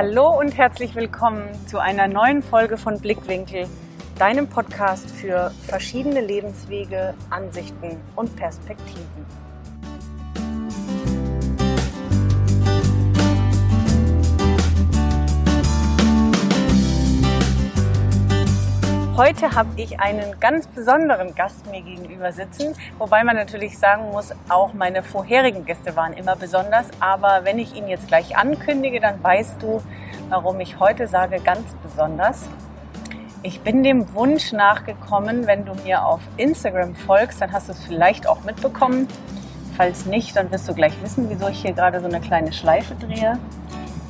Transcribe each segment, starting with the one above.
Hallo und herzlich willkommen zu einer neuen Folge von Blickwinkel, deinem Podcast für verschiedene Lebenswege, Ansichten und Perspektiven. Heute habe ich einen ganz besonderen Gast mir gegenüber sitzen, wobei man natürlich sagen muss, auch meine vorherigen Gäste waren immer besonders. Aber wenn ich ihn jetzt gleich ankündige, dann weißt du, warum ich heute sage ganz besonders. Ich bin dem Wunsch nachgekommen, wenn du mir auf Instagram folgst, dann hast du es vielleicht auch mitbekommen. Falls nicht, dann wirst du gleich wissen, wieso ich hier gerade so eine kleine Schleife drehe.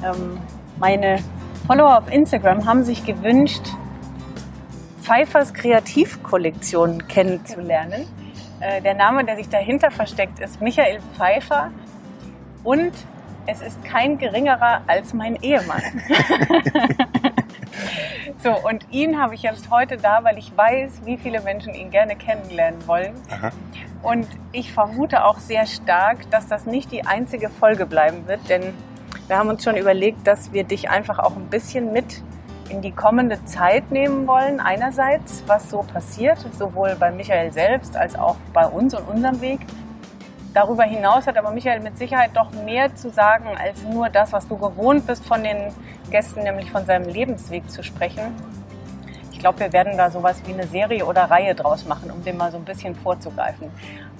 Ähm, meine Follower auf Instagram haben sich gewünscht, Pfeiffers Kreativkollektion kennenzulernen. Äh, der Name, der sich dahinter versteckt, ist Michael Pfeiffer und es ist kein geringerer als mein Ehemann. so, und ihn habe ich jetzt heute da, weil ich weiß, wie viele Menschen ihn gerne kennenlernen wollen. Aha. Und ich vermute auch sehr stark, dass das nicht die einzige Folge bleiben wird, denn wir haben uns schon überlegt, dass wir dich einfach auch ein bisschen mit in die kommende Zeit nehmen wollen. Einerseits, was so passiert, sowohl bei Michael selbst als auch bei uns und unserem Weg. Darüber hinaus hat aber Michael mit Sicherheit doch mehr zu sagen als nur das, was du gewohnt bist von den Gästen, nämlich von seinem Lebensweg zu sprechen. Ich glaube, wir werden da sowas wie eine Serie oder Reihe draus machen, um dem mal so ein bisschen vorzugreifen.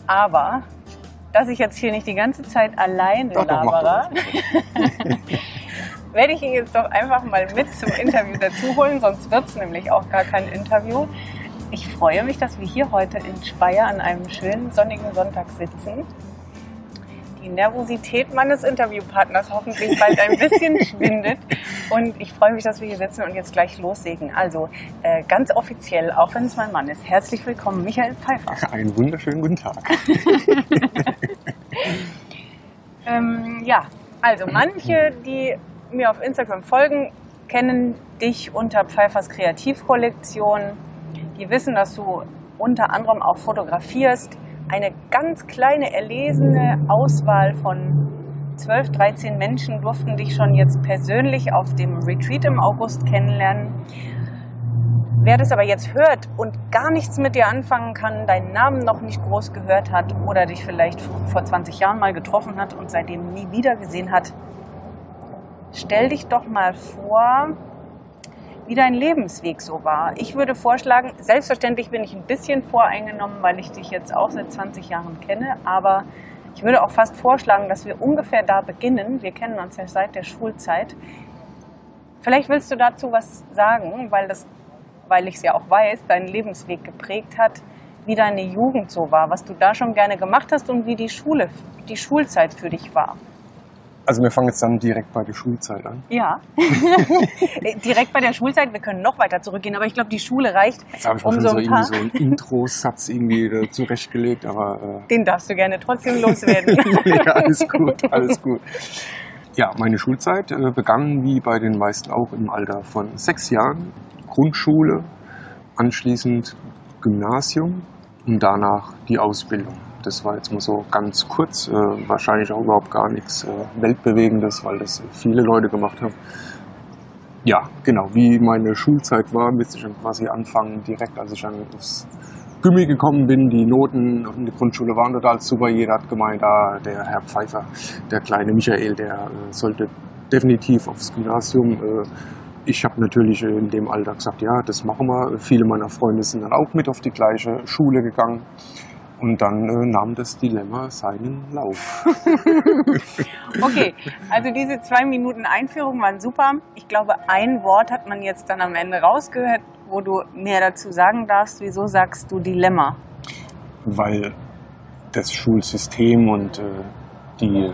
Aber dass ich jetzt hier nicht die ganze Zeit alleine labere, werde ich ihn jetzt doch einfach mal mit zum Interview dazu holen, sonst wird es nämlich auch gar kein Interview. Ich freue mich, dass wir hier heute in Speyer an einem schönen sonnigen Sonntag sitzen. Die Nervosität meines Interviewpartners hoffentlich bald ein bisschen schwindet. Und ich freue mich, dass wir hier sitzen und jetzt gleich loslegen. Also äh, ganz offiziell, auch wenn es mein Mann ist, herzlich willkommen, Michael Pfeiffer. Einen wunderschönen guten Tag. ähm, ja, also manche, die mir auf Instagram folgen, kennen dich unter Pfeifers Kreativkollektion. Die wissen, dass du unter anderem auch fotografierst. Eine ganz kleine erlesene Auswahl von 12, 13 Menschen durften dich schon jetzt persönlich auf dem Retreat im August kennenlernen. Wer das aber jetzt hört und gar nichts mit dir anfangen kann, deinen Namen noch nicht groß gehört hat oder dich vielleicht vor 20 Jahren mal getroffen hat und seitdem nie wieder gesehen hat, stell dich doch mal vor, wie dein Lebensweg so war. Ich würde vorschlagen, selbstverständlich bin ich ein bisschen voreingenommen, weil ich dich jetzt auch seit 20 Jahren kenne, aber ich würde auch fast vorschlagen, dass wir ungefähr da beginnen. Wir kennen uns ja seit der Schulzeit. Vielleicht willst du dazu was sagen, weil, das, weil ich es ja auch weiß, deinen Lebensweg geprägt hat, wie deine Jugend so war, was du da schon gerne gemacht hast und wie die Schule, die Schulzeit für dich war. Also wir fangen jetzt dann direkt bei der Schulzeit an. Ja, direkt bei der Schulzeit. Wir können noch weiter zurückgehen, aber ich glaube, die Schule reicht. Jetzt habe ich um schon so, irgendwie so einen Intro-Satz irgendwie zurechtgelegt, aber... Äh Den darfst du gerne trotzdem loswerden. ja, alles gut, alles gut. Ja, meine Schulzeit äh, begann wie bei den meisten auch im Alter von sechs Jahren. Grundschule, anschließend Gymnasium und danach die Ausbildung. Das war jetzt mal so ganz kurz, äh, wahrscheinlich auch überhaupt gar nichts äh, Weltbewegendes, weil das viele Leute gemacht haben. Ja, genau, wie meine Schulzeit war, müsste ich dann quasi anfangen, direkt als ich dann aufs Gummi gekommen bin. Die Noten in der Grundschule waren total super. Jeder hat gemeint, ah, der Herr Pfeiffer, der kleine Michael, der äh, sollte definitiv aufs Gymnasium. Äh, ich habe natürlich in dem Alter gesagt, ja, das machen wir. Viele meiner Freunde sind dann auch mit auf die gleiche Schule gegangen. Und dann äh, nahm das Dilemma seinen Lauf. okay, also diese zwei Minuten Einführung waren super. Ich glaube, ein Wort hat man jetzt dann am Ende rausgehört, wo du mehr dazu sagen darfst. Wieso sagst du Dilemma? Weil das Schulsystem und äh, die,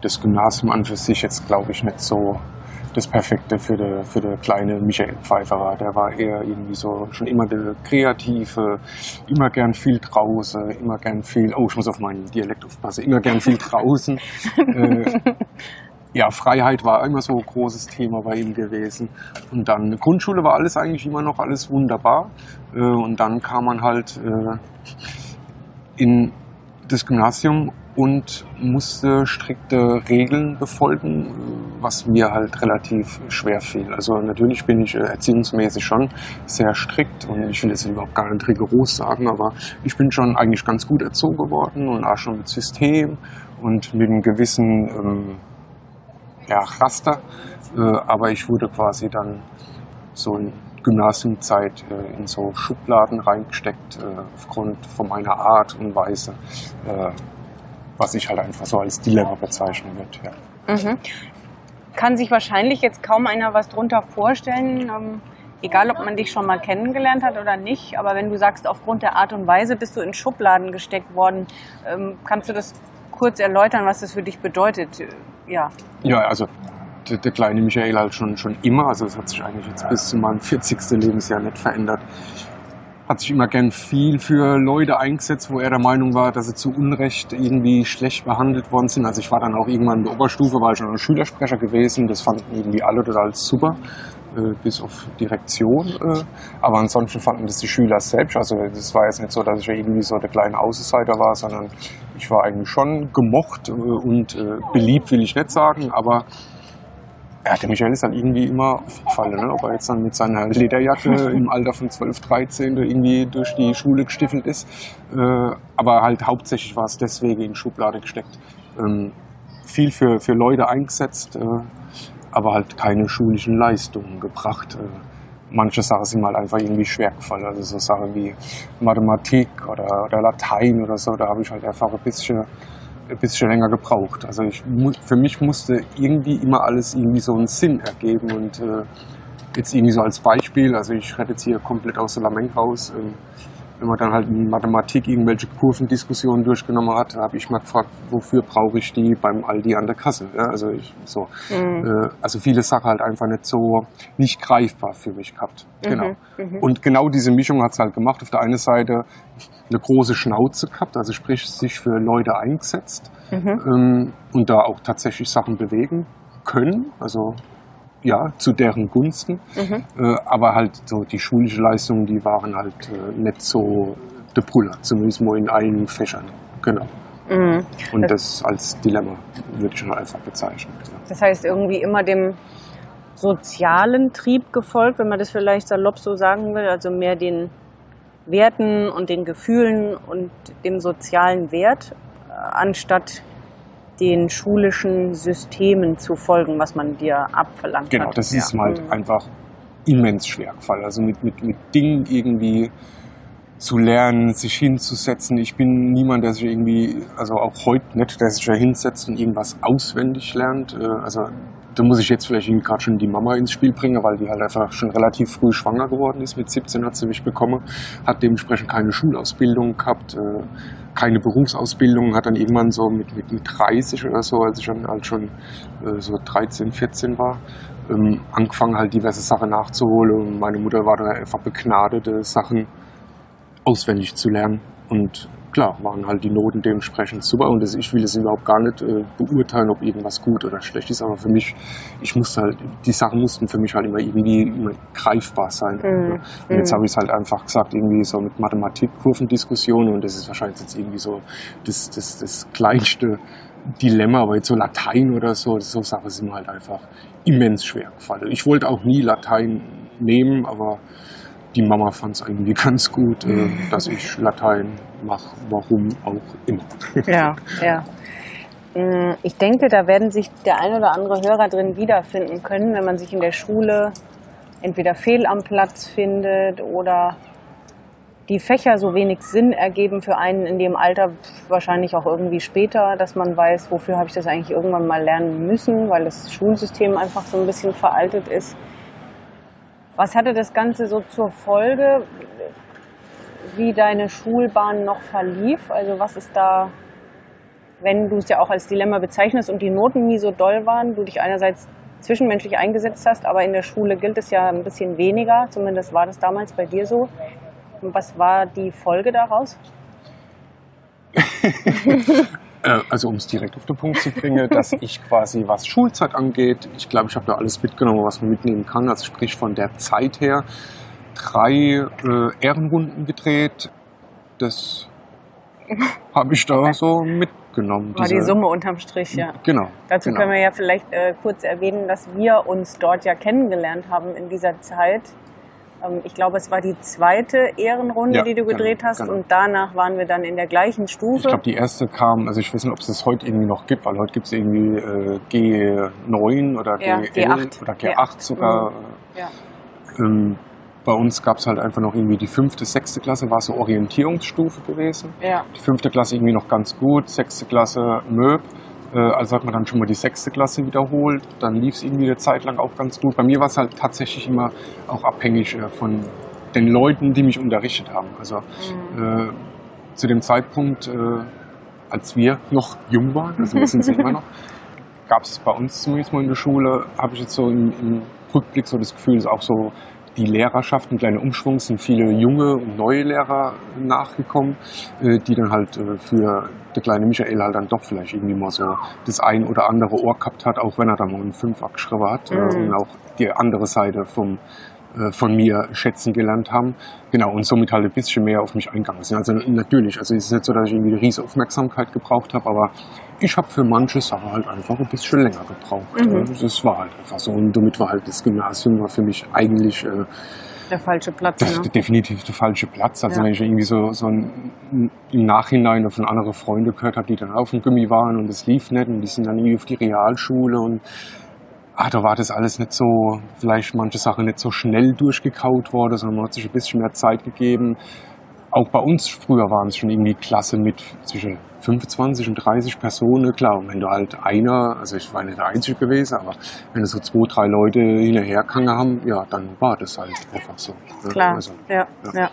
das Gymnasium an für sich jetzt, glaube ich, nicht so das Perfekte für den für de kleine Michael Pfeiffer war. Der war eher irgendwie so schon immer der Kreative, immer gern viel draußen, immer gern viel, oh, ich muss auf meinen Dialekt aufpassen, immer gern viel draußen. äh, ja, Freiheit war immer so ein großes Thema bei ihm gewesen. Und dann Grundschule war alles eigentlich immer noch alles wunderbar. Äh, und dann kam man halt äh, in das Gymnasium und musste strikte Regeln befolgen was mir halt relativ schwer fiel. Also natürlich bin ich äh, erziehungsmäßig schon sehr strikt und ich will jetzt überhaupt gar nicht rigoros sagen, aber ich bin schon eigentlich ganz gut erzogen worden und auch schon mit System und mit einem gewissen ähm, ja, Raster. Äh, aber ich wurde quasi dann so in Gymnasiumzeit äh, in so Schubladen reingesteckt äh, aufgrund von meiner Art und Weise, äh, was ich halt einfach so als Dilemma bezeichnen würde. Ja. Mhm. Kann sich wahrscheinlich jetzt kaum einer was drunter vorstellen. Ähm egal ob man dich schon mal kennengelernt hat oder nicht, aber wenn du sagst, aufgrund der Art und Weise bist du in Schubladen gesteckt worden, ähm, kannst du das kurz erläutern, was das für dich bedeutet? Ja. Ja, also der, der, kleine Michael halt schon, schon immer, also es hat sich eigentlich jetzt bis zu meinem 40. Lebensjahr nicht verändert. Hat sich immer gern viel für Leute eingesetzt, wo er der Meinung war, dass sie zu Unrecht irgendwie schlecht behandelt worden sind. Also ich war dann auch irgendwann in der Oberstufe, war ich schon ein Schülersprecher gewesen. Das fanden irgendwie alle total super, äh, bis auf Direktion. Äh. Aber ansonsten fanden das die Schüler selbst. Also das war jetzt nicht so, dass ich irgendwie so der kleine Außenseiter war, sondern ich war eigentlich schon gemocht äh, und äh, beliebt, will ich nicht sagen, aber ja, der Michael ist dann irgendwie immer aufgefallen, ne? ob er jetzt dann mit seiner Lederjacke im Alter von 12, 13 irgendwie durch die Schule gestiefelt ist. Äh, aber halt hauptsächlich war es deswegen in Schublade gesteckt. Ähm, viel für, für Leute eingesetzt, äh, aber halt keine schulischen Leistungen gebracht. Äh, manche Sachen sind mal halt einfach irgendwie schwer gefallen. Also so Sachen wie Mathematik oder, oder Latein oder so, da habe ich halt einfach ein bisschen ein bisschen länger gebraucht. Also ich, für mich musste irgendwie immer alles irgendwie so einen Sinn ergeben und äh, jetzt irgendwie so als Beispiel, also ich rede jetzt hier komplett aus der Lamenk raus, äh, wenn man dann halt in Mathematik irgendwelche Kurvendiskussionen durchgenommen hat, habe ich mal gefragt, wofür brauche ich die beim Aldi an der Kasse? Ja, also ich so, mhm. äh, also viele Sachen halt einfach nicht so nicht greifbar für mich gehabt. Mhm. Genau. Mhm. Und genau diese Mischung hat es halt gemacht. Auf der einen Seite eine große Schnauze gehabt, also sprich sich für Leute eingesetzt mhm. ähm, und da auch tatsächlich Sachen bewegen können. Also ja, zu deren Gunsten. Mhm. Äh, aber halt so die schulische Leistungen, die waren halt äh, nicht so der Puller, zumindest mal in einigen Fächern. Genau. Mhm. Und das als Dilemma würde ich schon einfach bezeichnen. Das heißt, irgendwie immer dem sozialen Trieb gefolgt, wenn man das vielleicht salopp so sagen will, also mehr den Werten und den Gefühlen und dem sozialen Wert, äh, anstatt den schulischen Systemen zu folgen, was man dir abverlangt genau, hat. das ist ja. halt mhm. einfach immens schwer gefallen. Also mit, mit, mit Dingen irgendwie zu lernen, sich hinzusetzen. Ich bin niemand, der sich irgendwie, also auch heute nicht, der sich da hinsetzt und irgendwas auswendig lernt. Äh, also da muss ich jetzt vielleicht gerade schon die Mama ins Spiel bringen, weil die halt einfach schon relativ früh schwanger geworden ist. Mit 17 hat sie mich bekommen, hat dementsprechend keine Schulausbildung gehabt, äh, keine Berufsausbildung, hat dann irgendwann so mit, mit, mit 30 oder so, als ich dann halt schon äh, so 13, 14 war, ähm, angefangen halt diverse Sachen nachzuholen. Und meine Mutter war dann einfach begnadete Sachen auswendig zu lernen und klar, waren halt die Noten dementsprechend super und das, ich will es überhaupt gar nicht äh, beurteilen, ob irgendwas gut oder schlecht ist, aber für mich, ich musste halt, die Sachen mussten für mich halt immer irgendwie immer greifbar sein. Mhm. Und jetzt mhm. habe ich es halt einfach gesagt, irgendwie so mit Mathematik-Kurvendiskussionen und das ist wahrscheinlich jetzt irgendwie so das, das, das kleinste Dilemma, aber jetzt so Latein oder so, so Sachen sind mir halt einfach immens schwer gefallen. Ich wollte auch nie Latein nehmen, aber die Mama fand es irgendwie ganz gut, äh, dass ich Latein mache, warum auch immer. Ja, ja. Mm, ich denke, da werden sich der ein oder andere Hörer drin wiederfinden können, wenn man sich in der Schule entweder fehl am Platz findet oder die Fächer so wenig Sinn ergeben für einen in dem Alter, wahrscheinlich auch irgendwie später, dass man weiß, wofür habe ich das eigentlich irgendwann mal lernen müssen, weil das Schulsystem einfach so ein bisschen veraltet ist. Was hatte das Ganze so zur Folge, wie deine Schulbahn noch verlief? Also was ist da, wenn du es ja auch als Dilemma bezeichnest und die Noten nie so doll waren, du dich einerseits zwischenmenschlich eingesetzt hast, aber in der Schule gilt es ja ein bisschen weniger, zumindest war das damals bei dir so. Und was war die Folge daraus? Äh, also um es direkt auf den Punkt zu bringen, dass ich quasi, was Schulzeit angeht, ich glaube, ich habe da alles mitgenommen, was man mitnehmen kann. Also sprich von der Zeit her drei äh, Ehrenrunden gedreht. Das habe ich da so mit genommen. War die Summe unterm Strich, ja. Genau. Dazu genau. können wir ja vielleicht äh, kurz erwähnen, dass wir uns dort ja kennengelernt haben in dieser Zeit. Ähm, ich glaube, es war die zweite Ehrenrunde, Ja, die du genau, gedreht hast. genau. Und danach waren wir dann in der gleichen Stufe. Ich glaube, die erste kam, also ich weiß nicht, ob es das heute irgendwie noch gibt, weil heute gibt es irgendwie äh, G9 oder Ja, GL G8. oder G8 sogar. ja. Ähm, bei uns gab es halt einfach noch irgendwie die fünfte, sechste Klasse, war so Orientierungsstufe gewesen. ja. Die fünfte Klasse irgendwie noch ganz gut, sechste Klasse Möb. Äh, also hat man dann schon mal die sechste Klasse wiederholt. Dann lief es irgendwie eine Zeit lang auch ganz gut. Bei mir war es halt tatsächlich immer auch abhängig äh, von den Leuten, die mich unterrichtet haben. Also Mhm. äh, zu dem Zeitpunkt, äh, als wir noch jung waren, also wir sind es immer noch, gab es bei uns zumindest mal in der Schule, habe ich jetzt so im, im Rückblick so das Gefühl, dass auch so die Lehrerschaft ein kleiner Umschwung sind viele junge und neue Lehrer nachgekommen, äh, die dann halt äh, für der kleine Michael halt dann doch vielleicht irgendwie mal so das ein oder andere Ohr gehabt hat, auch wenn er dann mal einen Fünfer geschrieben hat äh, Mhm. und auch die andere Seite vom äh, von mir schätzen gelernt haben. Genau, und somit halt ein bisschen mehr auf mich eingegangen sind. Also natürlich, also es ist nicht so, dass ich irgendwie eine riesige Aufmerksamkeit gebraucht habe, aber ich habe für manche Sachen halt einfach ein bisschen länger gebraucht. Mhm. Das war halt einfach so. Und damit war halt das Gymnasium war für mich eigentlich äh, Der falsche Platz. das ne? definitiv der falsche Platz. Also Ja. wenn ich irgendwie so, so ein, im Nachhinein von anderen Freunden gehört habe, die dann auf dem Gummi waren und es lief nicht und die sind dann irgendwie auf die Realschule und ah, da war das alles nicht so, vielleicht manche Sachen nicht so schnell durchgekaut worden, sondern man hat sich ein bisschen mehr Zeit gegeben. Auch bei uns früher waren es schon irgendwie Klasse mit zwischen 25 und 30 Personen, klar. Und wenn du halt einer, also ich war nicht der Einzige gewesen, aber wenn du so zwei, drei Leute hinterhergegangen haben, ja, dann war das halt einfach so. ne? Klar, Also, ja, ja. ja.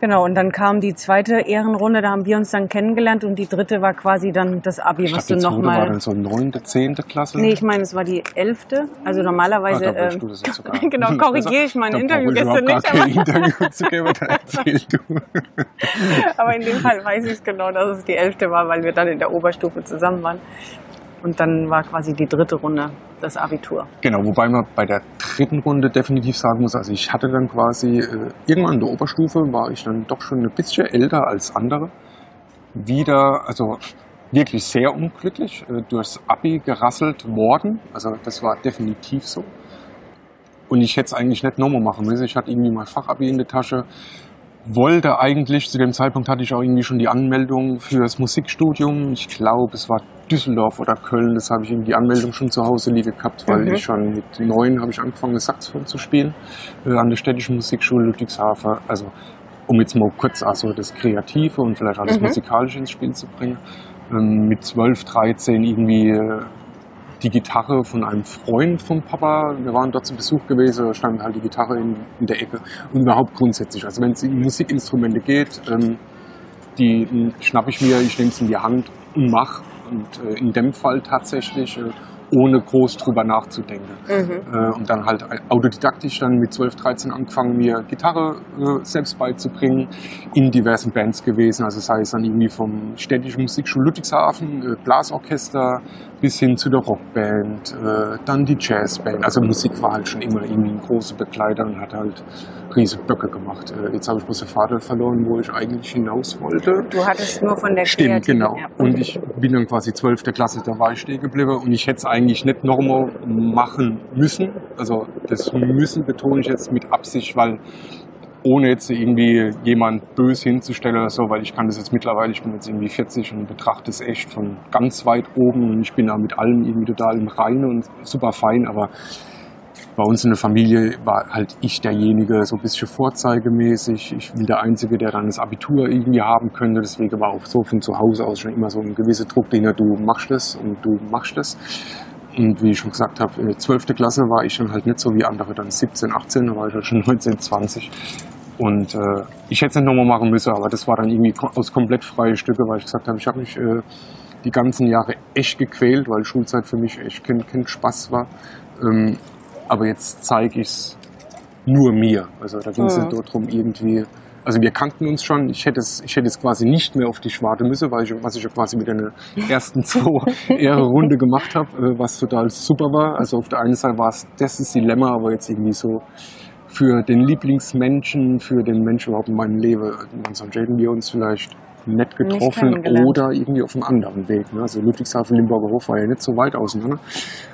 Genau, und dann kam die zweite Ehrenrunde, da haben wir uns dann kennengelernt und die dritte war quasi dann das Abi, ich was du zweite war nochmal... dann so neunte, zehnte Klasse. Nee, ich meine, es war die elfte. Also normalerweise... Ah, da ähm, du das jetzt sogar. genau, korrigiere ich meine Da Interviewgäste überhaupt nicht, kein aber, Interview zu geben, da erzähl du. aber in dem Fall weiß ich es genau, dass es die elfte war, weil wir dann in der Oberstufe zusammen waren. Und dann war quasi die dritte Runde das Abitur. Genau, wobei man bei der dritten Runde definitiv sagen muss, also ich hatte dann quasi, äh, irgendwann in der Oberstufe war ich dann doch schon ein bisschen älter als andere. Wieder, also wirklich sehr unglücklich, äh, durchs Abi gerasselt worden. Also das war definitiv so. Und ich hätte es eigentlich nicht nochmal machen müssen. Ich hatte irgendwie mein Fachabi in der Tasche. Wollte eigentlich, zu dem Zeitpunkt hatte ich auch irgendwie schon die Anmeldung für das Musikstudium. Ich glaube, es war Düsseldorf oder Köln. Das habe ich irgendwie die Anmeldung schon zu Hause liegen gehabt, weil Mhm. ich schon mit neun habe ich angefangen, das Saxophon zu spielen äh, an der Städtischen Musikschule Ludwigshafen. Also um jetzt mal kurz also das Kreative und vielleicht alles Mhm. Musikalische ins Spiel zu bringen. Ähm, mit 12, 13 irgendwie äh, die Gitarre von einem Freund vom Papa. Wir waren dort zu Besuch gewesen, da stand halt die Gitarre in, in der Ecke. Und überhaupt grundsätzlich, also wenn es um Musikinstrumente geht, ähm, die m, schnapp ich mir, ich nehme es in die Hand und mach. Und äh, in dem Fall tatsächlich, äh, ohne groß drüber nachzudenken. Mhm. Äh, und dann halt autodidaktisch dann mit 12, 13 angefangen, mir Gitarre äh, selbst beizubringen, in diversen Bands gewesen. Also sei es dann irgendwie vom städtischen Musikschule Ludwigshafen, äh, Blasorchester, bis hin zu der Rockband, äh, dann die Jazzband. Also Musik war halt schon immer irgendwie ein großer Begleiter und hat halt riesige Böcke gemacht. Äh, jetzt habe ich bloß den Vater verloren, wo ich eigentlich hinaus wollte. Du hattest nur von der Stimmt, Kreativen- genau. Ja. Und ich bin dann quasi 12. Klasse, da war ich stehen geblieben und ich hätte es eigentlich nicht nochmal machen müssen. Also das müssen betone ich jetzt mit Absicht, weil ohne jetzt irgendwie jemand böse hinzustellen oder so, weil ich kann das jetzt mittlerweile, ich bin jetzt irgendwie 40 und betrachte es echt von ganz weit oben und ich bin da mit allem irgendwie total im Reinen und super fein, aber bei uns in der Familie war halt ich derjenige, so ein bisschen vorzeigemäßig. Ich bin der Einzige, der dann das Abitur irgendwie haben könnte. Deswegen war auch so von zu Hause aus schon immer so ein gewisser Druck dahinter, du machst das und du machst das. Und wie ich schon gesagt habe, in der 12. Klasse war ich dann halt nicht so wie andere, dann 17, 18, da war ich halt schon 19, 20. Und äh, ich hätte es nicht nochmal machen müssen, aber das war dann irgendwie aus komplett freie Stücke, weil ich gesagt habe, ich habe mich äh, die ganzen Jahre echt gequält, weil Schulzeit für mich echt kein, kein Spaß war. Ähm, aber jetzt zeige ich es nur mir. Also da ging es Mhm. nicht darum, irgendwie. Also wir kannten uns schon. Ich hätte es, ich hätte es quasi nicht mehr auf dich warten müssen, weil ich, was ich ja quasi mit einer ersten zwei Ehre-Runde gemacht habe, äh, was total super war. Also auf der einen Seite war es das ist Dilemma, aber jetzt irgendwie so für den Lieblingsmenschen, für den Menschen überhaupt in meinem Leben, man sollten wir uns vielleicht nicht getroffen oder irgendwie auf einem anderen Weg. Ne? Also Ludwigshafen, Limburger Hof war ja nicht so weit auseinander.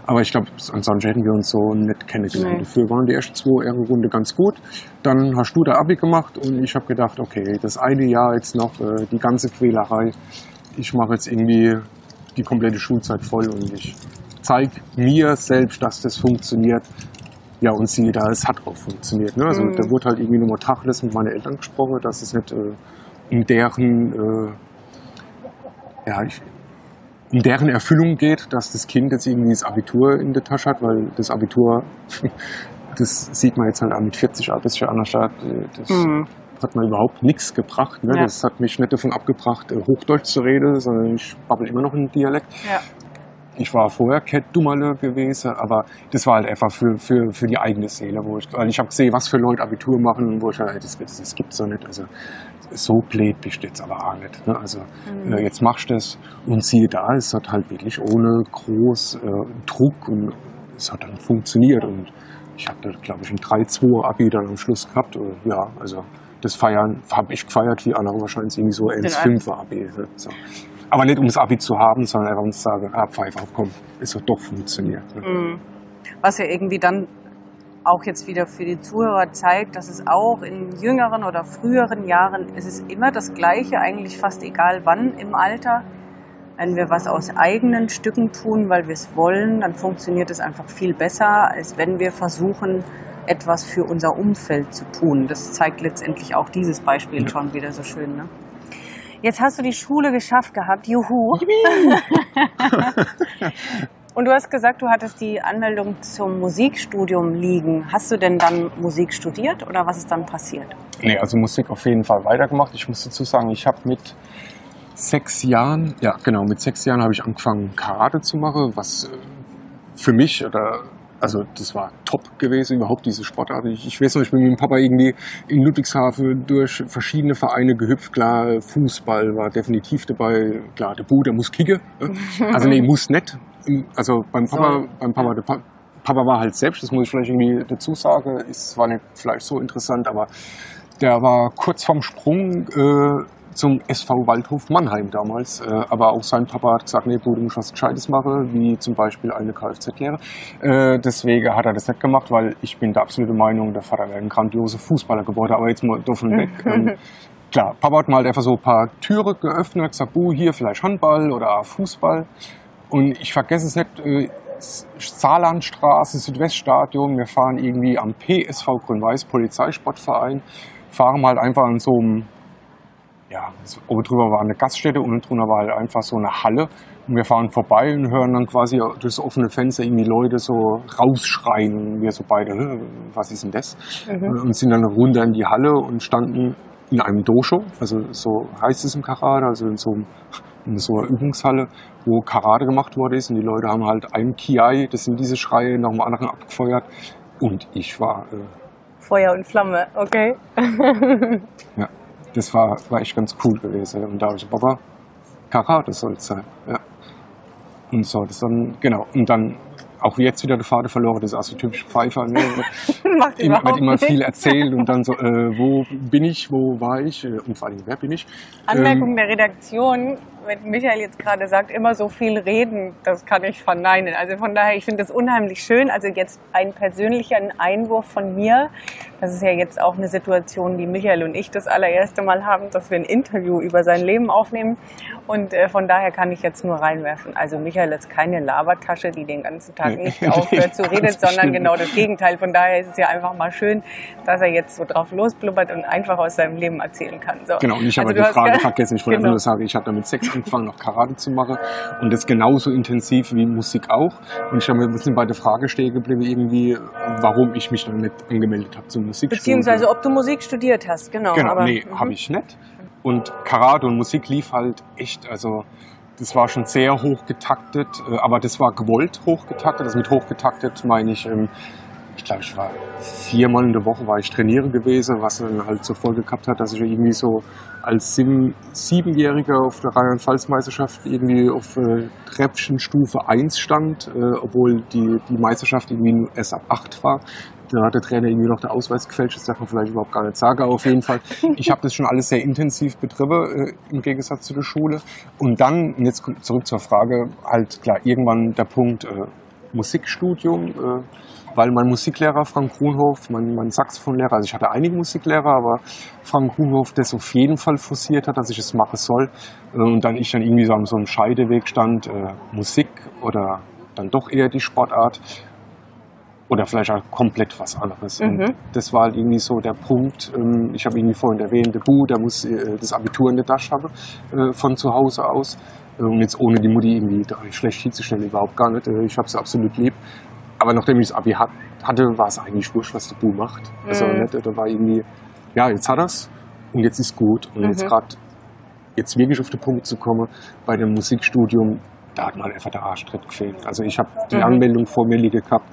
Aber ich glaube, ansonsten hätten wir uns so nicht kennengelernt. Nee. Dafür waren die ersten zwei Ehrenrunde ganz gut. Dann hast du da Abi gemacht und ich habe gedacht, okay, das eine Jahr jetzt noch, äh, die ganze Quälerei. Ich mache jetzt irgendwie die komplette Schulzeit voll und ich zeige mir selbst, dass das funktioniert. Ja, und siehe da, es hat auch funktioniert. Ne? Also mhm. da wurde halt irgendwie nur Tacheles mit meinen Eltern gesprochen, dass es nicht äh, in deren, äh, ja, ich, in deren Erfüllung geht, dass das Kind jetzt irgendwie das Abitur in der Tasche hat, weil das Abitur, das sieht man jetzt halt auch mit 40 Jahren, das ist ja anders, das mhm. hat mir überhaupt nichts gebracht. Ne? Ja. Das hat mich nicht davon abgebracht, äh, Hochdeutsch zu reden, sondern ich babbel immer noch in Dialekt. Ja. Ich war vorher Cat-Dummerle gewesen, aber das war halt einfach für, für, für die eigene Seele. Wo ich, weil ich habe gesehen, was für Leute Abitur machen, wo ich halt, das, das, das gibt's doch nicht. Also so blöd bist du jetzt aber auch nicht. Ne? Also mhm. äh, jetzt machst du das und siehe da, es hat halt wirklich ohne groß äh, Druck und es hat dann funktioniert und ich habe da glaube ich ein 3-2 Abi dann am Schluss gehabt. Und, ja, also das Feiern habe ich gefeiert wie andere wahrscheinlich irgendwie so 1-5 Abi. Ne? So. Aber nicht um das Abi zu haben, sondern einfach um zu sagen, ah, Pfeife, komm, es hat doch funktioniert. Ne? Mhm. Was ja irgendwie dann auch jetzt wieder für die Zuhörer zeigt, dass es auch in jüngeren oder früheren Jahren, es ist immer das Gleiche, eigentlich fast egal wann im Alter. Wenn wir was aus eigenen Stücken tun, weil wir es wollen, dann funktioniert es einfach viel besser, als wenn wir versuchen, etwas für unser Umfeld zu tun. Das zeigt letztendlich auch dieses Beispiel ja. schon wieder so schön. Ne? Jetzt hast du die Schule geschafft gehabt, juhu. Und du hast gesagt, du hattest die Anmeldung zum Musikstudium liegen. Hast du denn dann Musik studiert oder was ist dann passiert? Nee, also Musik auf jeden Fall weitergemacht. Ich muss dazu sagen, ich habe mit sechs Jahren, ja genau, mit sechs Jahren habe ich angefangen Karate zu machen, was äh, für mich oder also das war top gewesen, überhaupt diese Sportart. Ich, ich weiß noch, ich bin mit dem Papa irgendwie in Ludwigshafen durch verschiedene Vereine gehüpft. Klar, Fußball war definitiv dabei. Klar, der Bruder muss kicken. Ne? Also nee, muss nicht also beim Papa, so. beim Papa, der Papa war halt selbst, das muss ich vielleicht irgendwie dazu sagen, ist zwar nicht vielleicht so interessant, aber der war kurz vorm Sprung äh, zum SV Waldhof Mannheim damals. Äh, aber auch sein Papa hat gesagt, nee, Bruder, du musst was Gescheites machen, wie zum Beispiel eine Kfz-Lehre. Äh, deswegen hat er das nicht gemacht, weil ich bin der absolute Meinung, der Vater wäre ein grandioser Fußballer geworden. Aber jetzt mal davon weg. ähm, klar, Papa hat mal einfach so ein paar Türe geöffnet, gesagt, buh, hier vielleicht Handball oder Fußball. Und ich vergesse es nicht, äh, Saarlandstraße, Südweststadion, wir fahren irgendwie am PSV Grün-Weiß, Polizeisportverein, fahren halt einfach an so einem, ja, oben drüber war eine Gaststätte, unten drunter war halt einfach so eine Halle. Und wir fahren vorbei und hören dann quasi durch das offene Fenster irgendwie Leute so rausschreien. Und wir so beide, was ist denn das? Mhm. Und sind dann runter in die Halle und standen in einem Dojo, also so heißt es im Karate, also in so einem in so einer Übungshalle, wo Karate gemacht worden ist und die Leute haben halt einen Kiai, das sind diese Schreie, noch mal anderen abgefeuert und ich war... Äh, Feuer und Flamme, okay. ja, das war, war echt ganz cool gewesen und da habe ich Papa, Karate soll es sein, ja. Und so, das dann, genau, und dann auch jetzt wieder der Vater verloren, das ist auch so typisch Pfeifer. Ne? Macht immer, wird immer viel erzählt und dann so, äh, wo bin ich, wo war ich äh, und vor allem, wer bin ich? Anmerkung ähm, der Redaktion, wenn Michael jetzt gerade sagt, immer so viel reden, das kann ich verneinen. Also von daher, ich finde das unheimlich schön. Also jetzt ein persönlicher Einwurf von mir. Das ist ja jetzt auch eine Situation, die Michael und ich das allererste Mal haben, dass wir ein Interview über sein Leben aufnehmen. Und äh, von daher kann ich jetzt nur reinwerfen. Also Michael ist keine Labertasche, die den ganzen Tag nicht aufhört zu reden, sondern genau das Gegenteil. Von daher ist es ja einfach mal schön, dass er jetzt so drauf losblubbert und einfach aus seinem Leben erzählen kann. So. Genau, und ich habe also die Frage vergessen. Ich wollte genau. nur sagen, ich habe damit Sex angefangen, noch Karate zu machen. Und das genauso intensiv wie Musik auch. Und ich habe mir ein bisschen bei der Frage stehen geblieben, irgendwie, warum ich mich dann nicht angemeldet habe zum Musikstudium. Beziehungsweise ob du Musik studiert hast, genau. Genau, aber, nee, mhm. habe ich nicht. Und Karate und Musik lief halt echt, also das war schon sehr hoch getaktet, äh, aber das war gewollt hoch getaktet. Also mit hoch getaktet meine ich, ähm, ich glaube, ich war viermal in der Woche war ich trainieren gewesen, was dann halt zur Folge gehabt hat, dass ich irgendwie so als Sieben, Siebenjähriger auf der Rheinland-Pfalz-Meisterschaft irgendwie auf äh, Treppchenstufe 1 stand, äh, obwohl die, die Meisterschaft irgendwie erst ab 8 war. Da hat der Trainer irgendwie noch der Ausweis gefälscht, das darf man vielleicht überhaupt gar nicht sagen, aber auf jeden Fall, ich habe das schon alles sehr intensiv betrieben, äh, im Gegensatz zu der Schule. Und dann, jetzt zurück zur Frage, halt klar, irgendwann der Punkt äh, Musikstudium, äh, weil mein Musiklehrer Frank Grunhof, mein, mein Saxophonlehrer, also ich hatte einige Musiklehrer, aber Frank Grunhof das auf jeden Fall forciert hat, dass ich es machen soll. Äh, und dann ich dann irgendwie so an so einem Scheideweg stand, äh, Musik oder dann doch eher die Sportart oder vielleicht auch komplett was anderes. Mhm. Und das war halt irgendwie so der Punkt. Ähm, ich habe irgendwie vorhin erwähnt, der Bu, der muss äh, das Abitur in der Tasche haben, äh, von zu Hause aus. Und jetzt ohne die Mutti irgendwie schlecht hinzustellen, überhaupt gar nicht. Äh, ich habe sie absolut lieb. Aber nachdem ich das Abi hatte, war es eigentlich wurscht, was der Bu macht. Also mhm. nicht, da war irgendwie, ja, jetzt hat er's und jetzt ist gut. Und mhm. jetzt gerade, jetzt wirklich auf den Punkt zu kommen, bei dem Musikstudium, da hat mal einfach der Arschtritt gefehlt. Also ich habe die mhm. Anmeldung vor mir liegen gehabt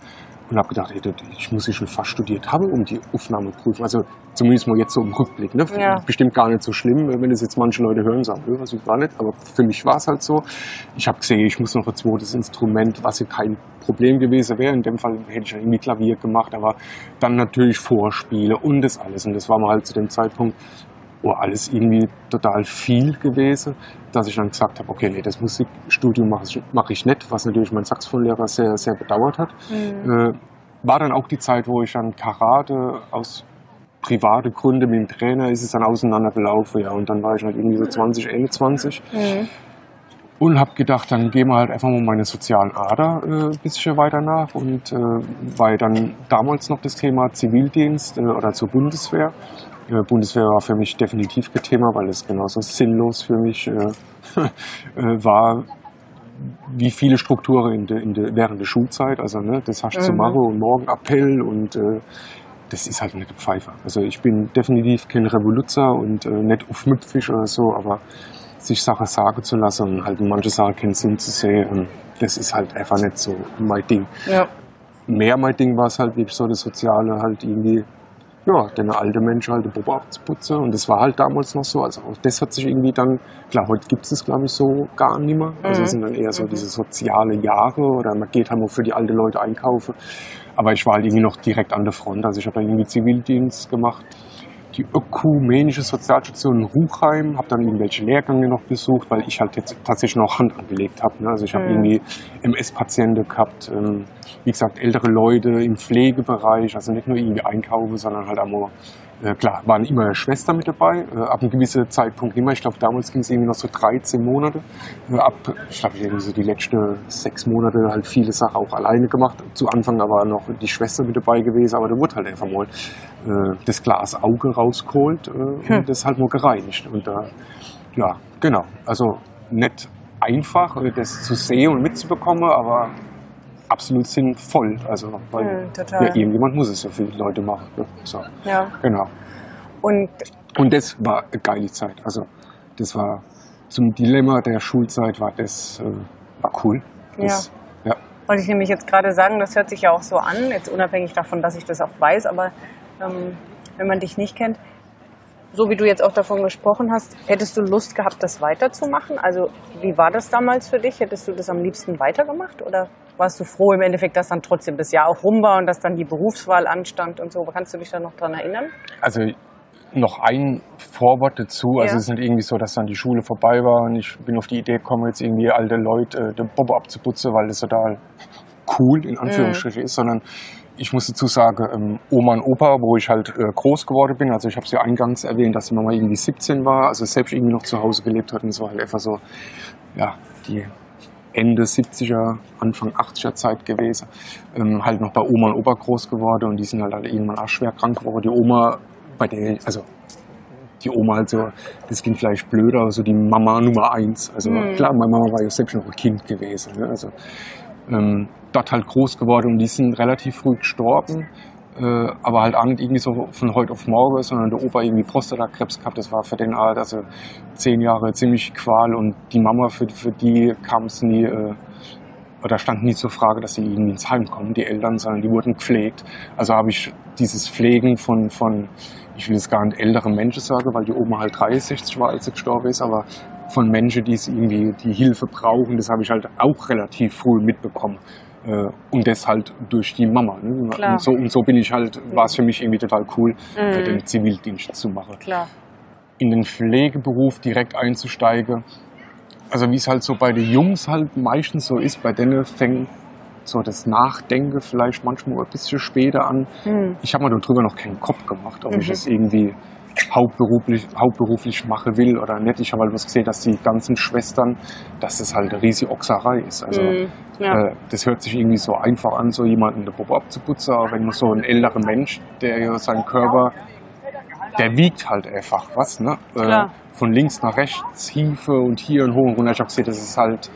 und habe gedacht, ey, ich muss sie schon fast studiert haben, um die Aufnahmeprüfung. Also zumindest mal jetzt so im Rückblick. Ne? Ja. Bestimmt gar nicht so schlimm, wenn das jetzt manche Leute hören und sagen, was ich war nicht. Aber für mich war es halt so. Ich habe gesehen, ich muss noch ein zweites Instrument, was ja kein Problem gewesen wäre. In dem Fall hätte ich ja irgendwie Klavier gemacht, aber dann natürlich Vorspiele und das alles. Und das war mal halt zu dem Zeitpunkt, oh, alles irgendwie total viel gewesen, dass ich dann gesagt habe, okay, nee, das Musikstudium mache ich, mach ich nicht, was natürlich mein Saxophonlehrer sehr, sehr bedauert hat. Mhm. Äh, war dann auch die Zeit, wo ich dann Karate aus private Gründe mit dem Trainer ist es dann auseinandergelaufen, ja, und dann war ich halt irgendwie so 20, 21. Mhm. Und habe gedacht, dann gehen wir halt einfach mal meine sozialen Ader äh, ein bisschen weiter nach. Und äh, weil dann damals noch das Thema Zivildienst äh, oder zur Bundeswehr Bundeswehr war für mich definitiv kein Thema, weil es genauso sinnlos für mich äh, äh, war, wie viele Strukturen in de, in de, während der Schulzeit. Also ne, das hast du mhm. zu machen und morgen Appell und äh, das ist halt nicht Pfeifer. Also ich bin definitiv kein Revoluzer und äh, nicht aufmüpfig oder so, aber sich Sachen sagen zu lassen und halt manche Sachen keinen Sinn zu sehen, das ist halt einfach nicht so mein Ding. Ja. Mehr mein Ding war es halt wirklich so das Soziale, halt irgendwie ja, denn der alte Mensch halt den Bobo abzuputzen. Und das war halt damals noch so. Also auch das hat sich irgendwie dann, klar, heute gibt es das glaube ich so gar nicht mehr. Also es mhm. sind dann eher so mhm. diese soziale Jahre oder man geht halt nur für die alten Leute einkaufen. Aber ich war halt irgendwie noch direkt an der Front. Also ich habe dann irgendwie Zivildienst gemacht die ökumenische Sozialstation in Ruchheim, habe dann irgendwelche Lehrgänge noch besucht, weil ich halt jetzt tatsächlich noch Hand angelegt habe. Ne? Also ich habe mhm. irgendwie MS-Patienten gehabt, ähm, wie gesagt, ältere Leute im Pflegebereich, also nicht nur irgendwie einkaufen, sondern halt auch mal äh, klar, waren immer Schwester mit dabei, äh, ab einem gewissen Zeitpunkt immer. Ich glaube, damals ging es irgendwie noch so 13 Monate. Äh, ab, ich glaube, irgendwie so die letzten sechs Monate halt viele Sachen auch alleine gemacht. Zu Anfang aber noch die Schwester mit dabei gewesen, aber da wurde halt einfach mal äh, das Glas Auge rausgeholt äh, hm. und das halt nur gereinigt. Und da, ja, genau. Also nicht einfach, das zu sehen und mitzubekommen, aber absolut sinnvoll. Also, weil mhm, ja, irgendjemand muss es ja für die Leute machen. Ne? So. Ja. Genau. Und, und das war eine geile Zeit. Also, das war zum Dilemma der Schulzeit, war das äh, war cool. Das, ja. ja. Wollte ich nämlich jetzt gerade sagen, das hört sich ja auch so an, jetzt unabhängig davon, dass ich das auch weiß, aber ähm, wenn man dich nicht kennt, so wie du jetzt auch davon gesprochen hast, hättest du Lust gehabt, das weiterzumachen? Also wie war das damals für dich? Hättest du das am liebsten weitergemacht oder warst du froh im Endeffekt, dass dann trotzdem das Jahr auch rum war und dass dann die Berufswahl anstand und so? Kannst du dich da noch dran erinnern? Also noch ein Vorwort dazu. Also es ist nicht irgendwie so, dass dann die Schule vorbei war und ich bin auf die Idee gekommen, jetzt irgendwie alte Leute äh, den Bobo abzuputzen, weil das total cool in Anführungsstrichen mhm. ist, sondern ich muss dazu sagen, ähm, Oma und Opa, wo ich halt äh, groß geworden bin, also ich habe es ja eingangs erwähnt, dass die Mama irgendwie 17 war, also selbst irgendwie noch zu Hause gelebt hat und es war halt einfach so, ja, die Ende 70er, Anfang 80er Zeit gewesen, ähm, halt noch bei Oma und Opa groß geworden und die sind halt, halt irgendwann auch schwer krank geworden. Die Oma, bei der, also die Oma halt so, das klingt vielleicht blöd, aber so die Mama Nummer eins. Also mhm. klar, meine Mama war ja selbst noch ein Kind gewesen. Ne? Also ähm, dort halt groß geworden und die sind relativ früh gestorben. Äh, aber halt auch nicht irgendwie so von heute auf morgen, sondern der Opa irgendwie Prostatakrebs gehabt. Das war für den halt also zehn Jahre ziemlich Qual und die Mama, für, für die kam es nie, äh, oder stand nie zur Frage, dass sie irgendwie ins Heim kommen, die Eltern, sondern die wurden gepflegt. Also habe ich dieses Pflegen von, von, ich will jetzt gar nicht älteren Menschen sagen, weil die Oma halt 63 war, als sie gestorben ist, aber von Menschen, die es irgendwie die Hilfe brauchen, das habe ich halt auch relativ früh mitbekommen. Äh, und das halt durch die Mama. Ne? Klar. Und, so, und so bin ich halt, war es für mich irgendwie total cool, Mhm. für den Zivildienst zu machen. Klar. In den Pflegeberuf direkt einzusteigen, also wie es halt so bei den Jungs halt meistens so ist, bei denen fängt so das Nachdenken vielleicht manchmal ein bisschen später an. Hm. Ich habe mir darüber noch keinen Kopf gemacht, ob ich Mhm. es irgendwie hauptberuflich, hauptberuflich machen will oder nicht. Ich habe halt was gesehen, dass die ganzen Schwestern, dass es halt eine riesige Ochserei ist. Also Hm. Ja. äh, das hört sich irgendwie so einfach an, so jemanden den Popo abzuputzen, aber wenn man so ein älterer Mensch, der ja seinen Körper, der wiegt halt einfach was, ne? Äh, von links nach rechts, Hiefe und hier und hoch und runter. Ich habe gesehen, das ist halt,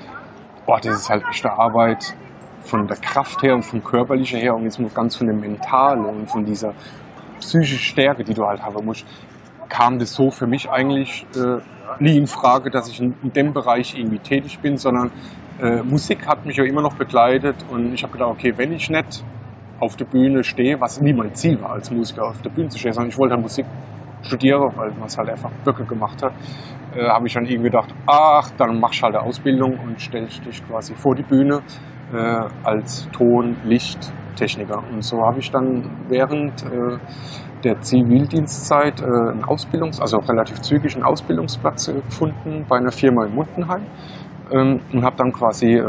boah, das ist halt echte Arbeit von der Kraft her und vom körperlichen her und jetzt nur ganz von dem Mentalen und von dieser psychischen Stärke, die du halt haben musst, kam das so für mich eigentlich äh, nie in Frage, dass ich in, in dem Bereich irgendwie tätig bin, sondern äh, Musik hat mich ja immer noch begleitet und ich habe gedacht, okay, wenn ich nicht auf der Bühne stehe, was nie mein Ziel war, als Musiker auf der Bühne zu stehen, sondern ich wollte halt Musik studieren, weil man es halt einfach Böcke gemacht hat, äh, habe ich dann irgendwie gedacht, ach, dann machst halt eine Ausbildung und stellst dich quasi vor die Bühne äh, als Ton-, Lichttechniker. Und so habe ich dann während äh, der Zivildienstzeit äh, einen Ausbildungs-, also relativ zügig einen Ausbildungsplatz äh, gefunden bei einer Firma in Mundenheim ähm, und habe dann quasi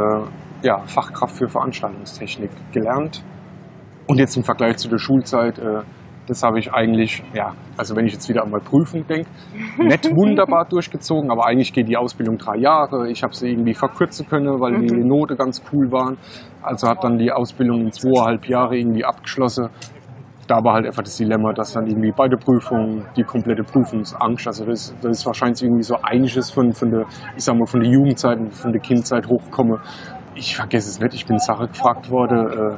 ja, Fachkraft für Veranstaltungstechnik gelernt. Und jetzt im Vergleich zu der Schulzeit, das habe ich eigentlich, ja, also wenn ich jetzt wieder an meine Prüfung denke, nicht wunderbar durchgezogen, aber eigentlich geht die Ausbildung drei Jahre. Ich habe sie irgendwie verkürzen können, weil die Mhm. Note ganz cool waren. Also habe dann die Ausbildung in zweieinhalb Jahre irgendwie abgeschlossen. Da war halt einfach das Dilemma, dass dann irgendwie bei der Prüfung die komplette Prüfungsangst, also das, das ist wahrscheinlich irgendwie so einiges von, von der, ich sag mal, von der Jugendzeit und von der Kindzeit hochkomme. Ich vergesse es nicht, ich bin Sache gefragt worden, äh,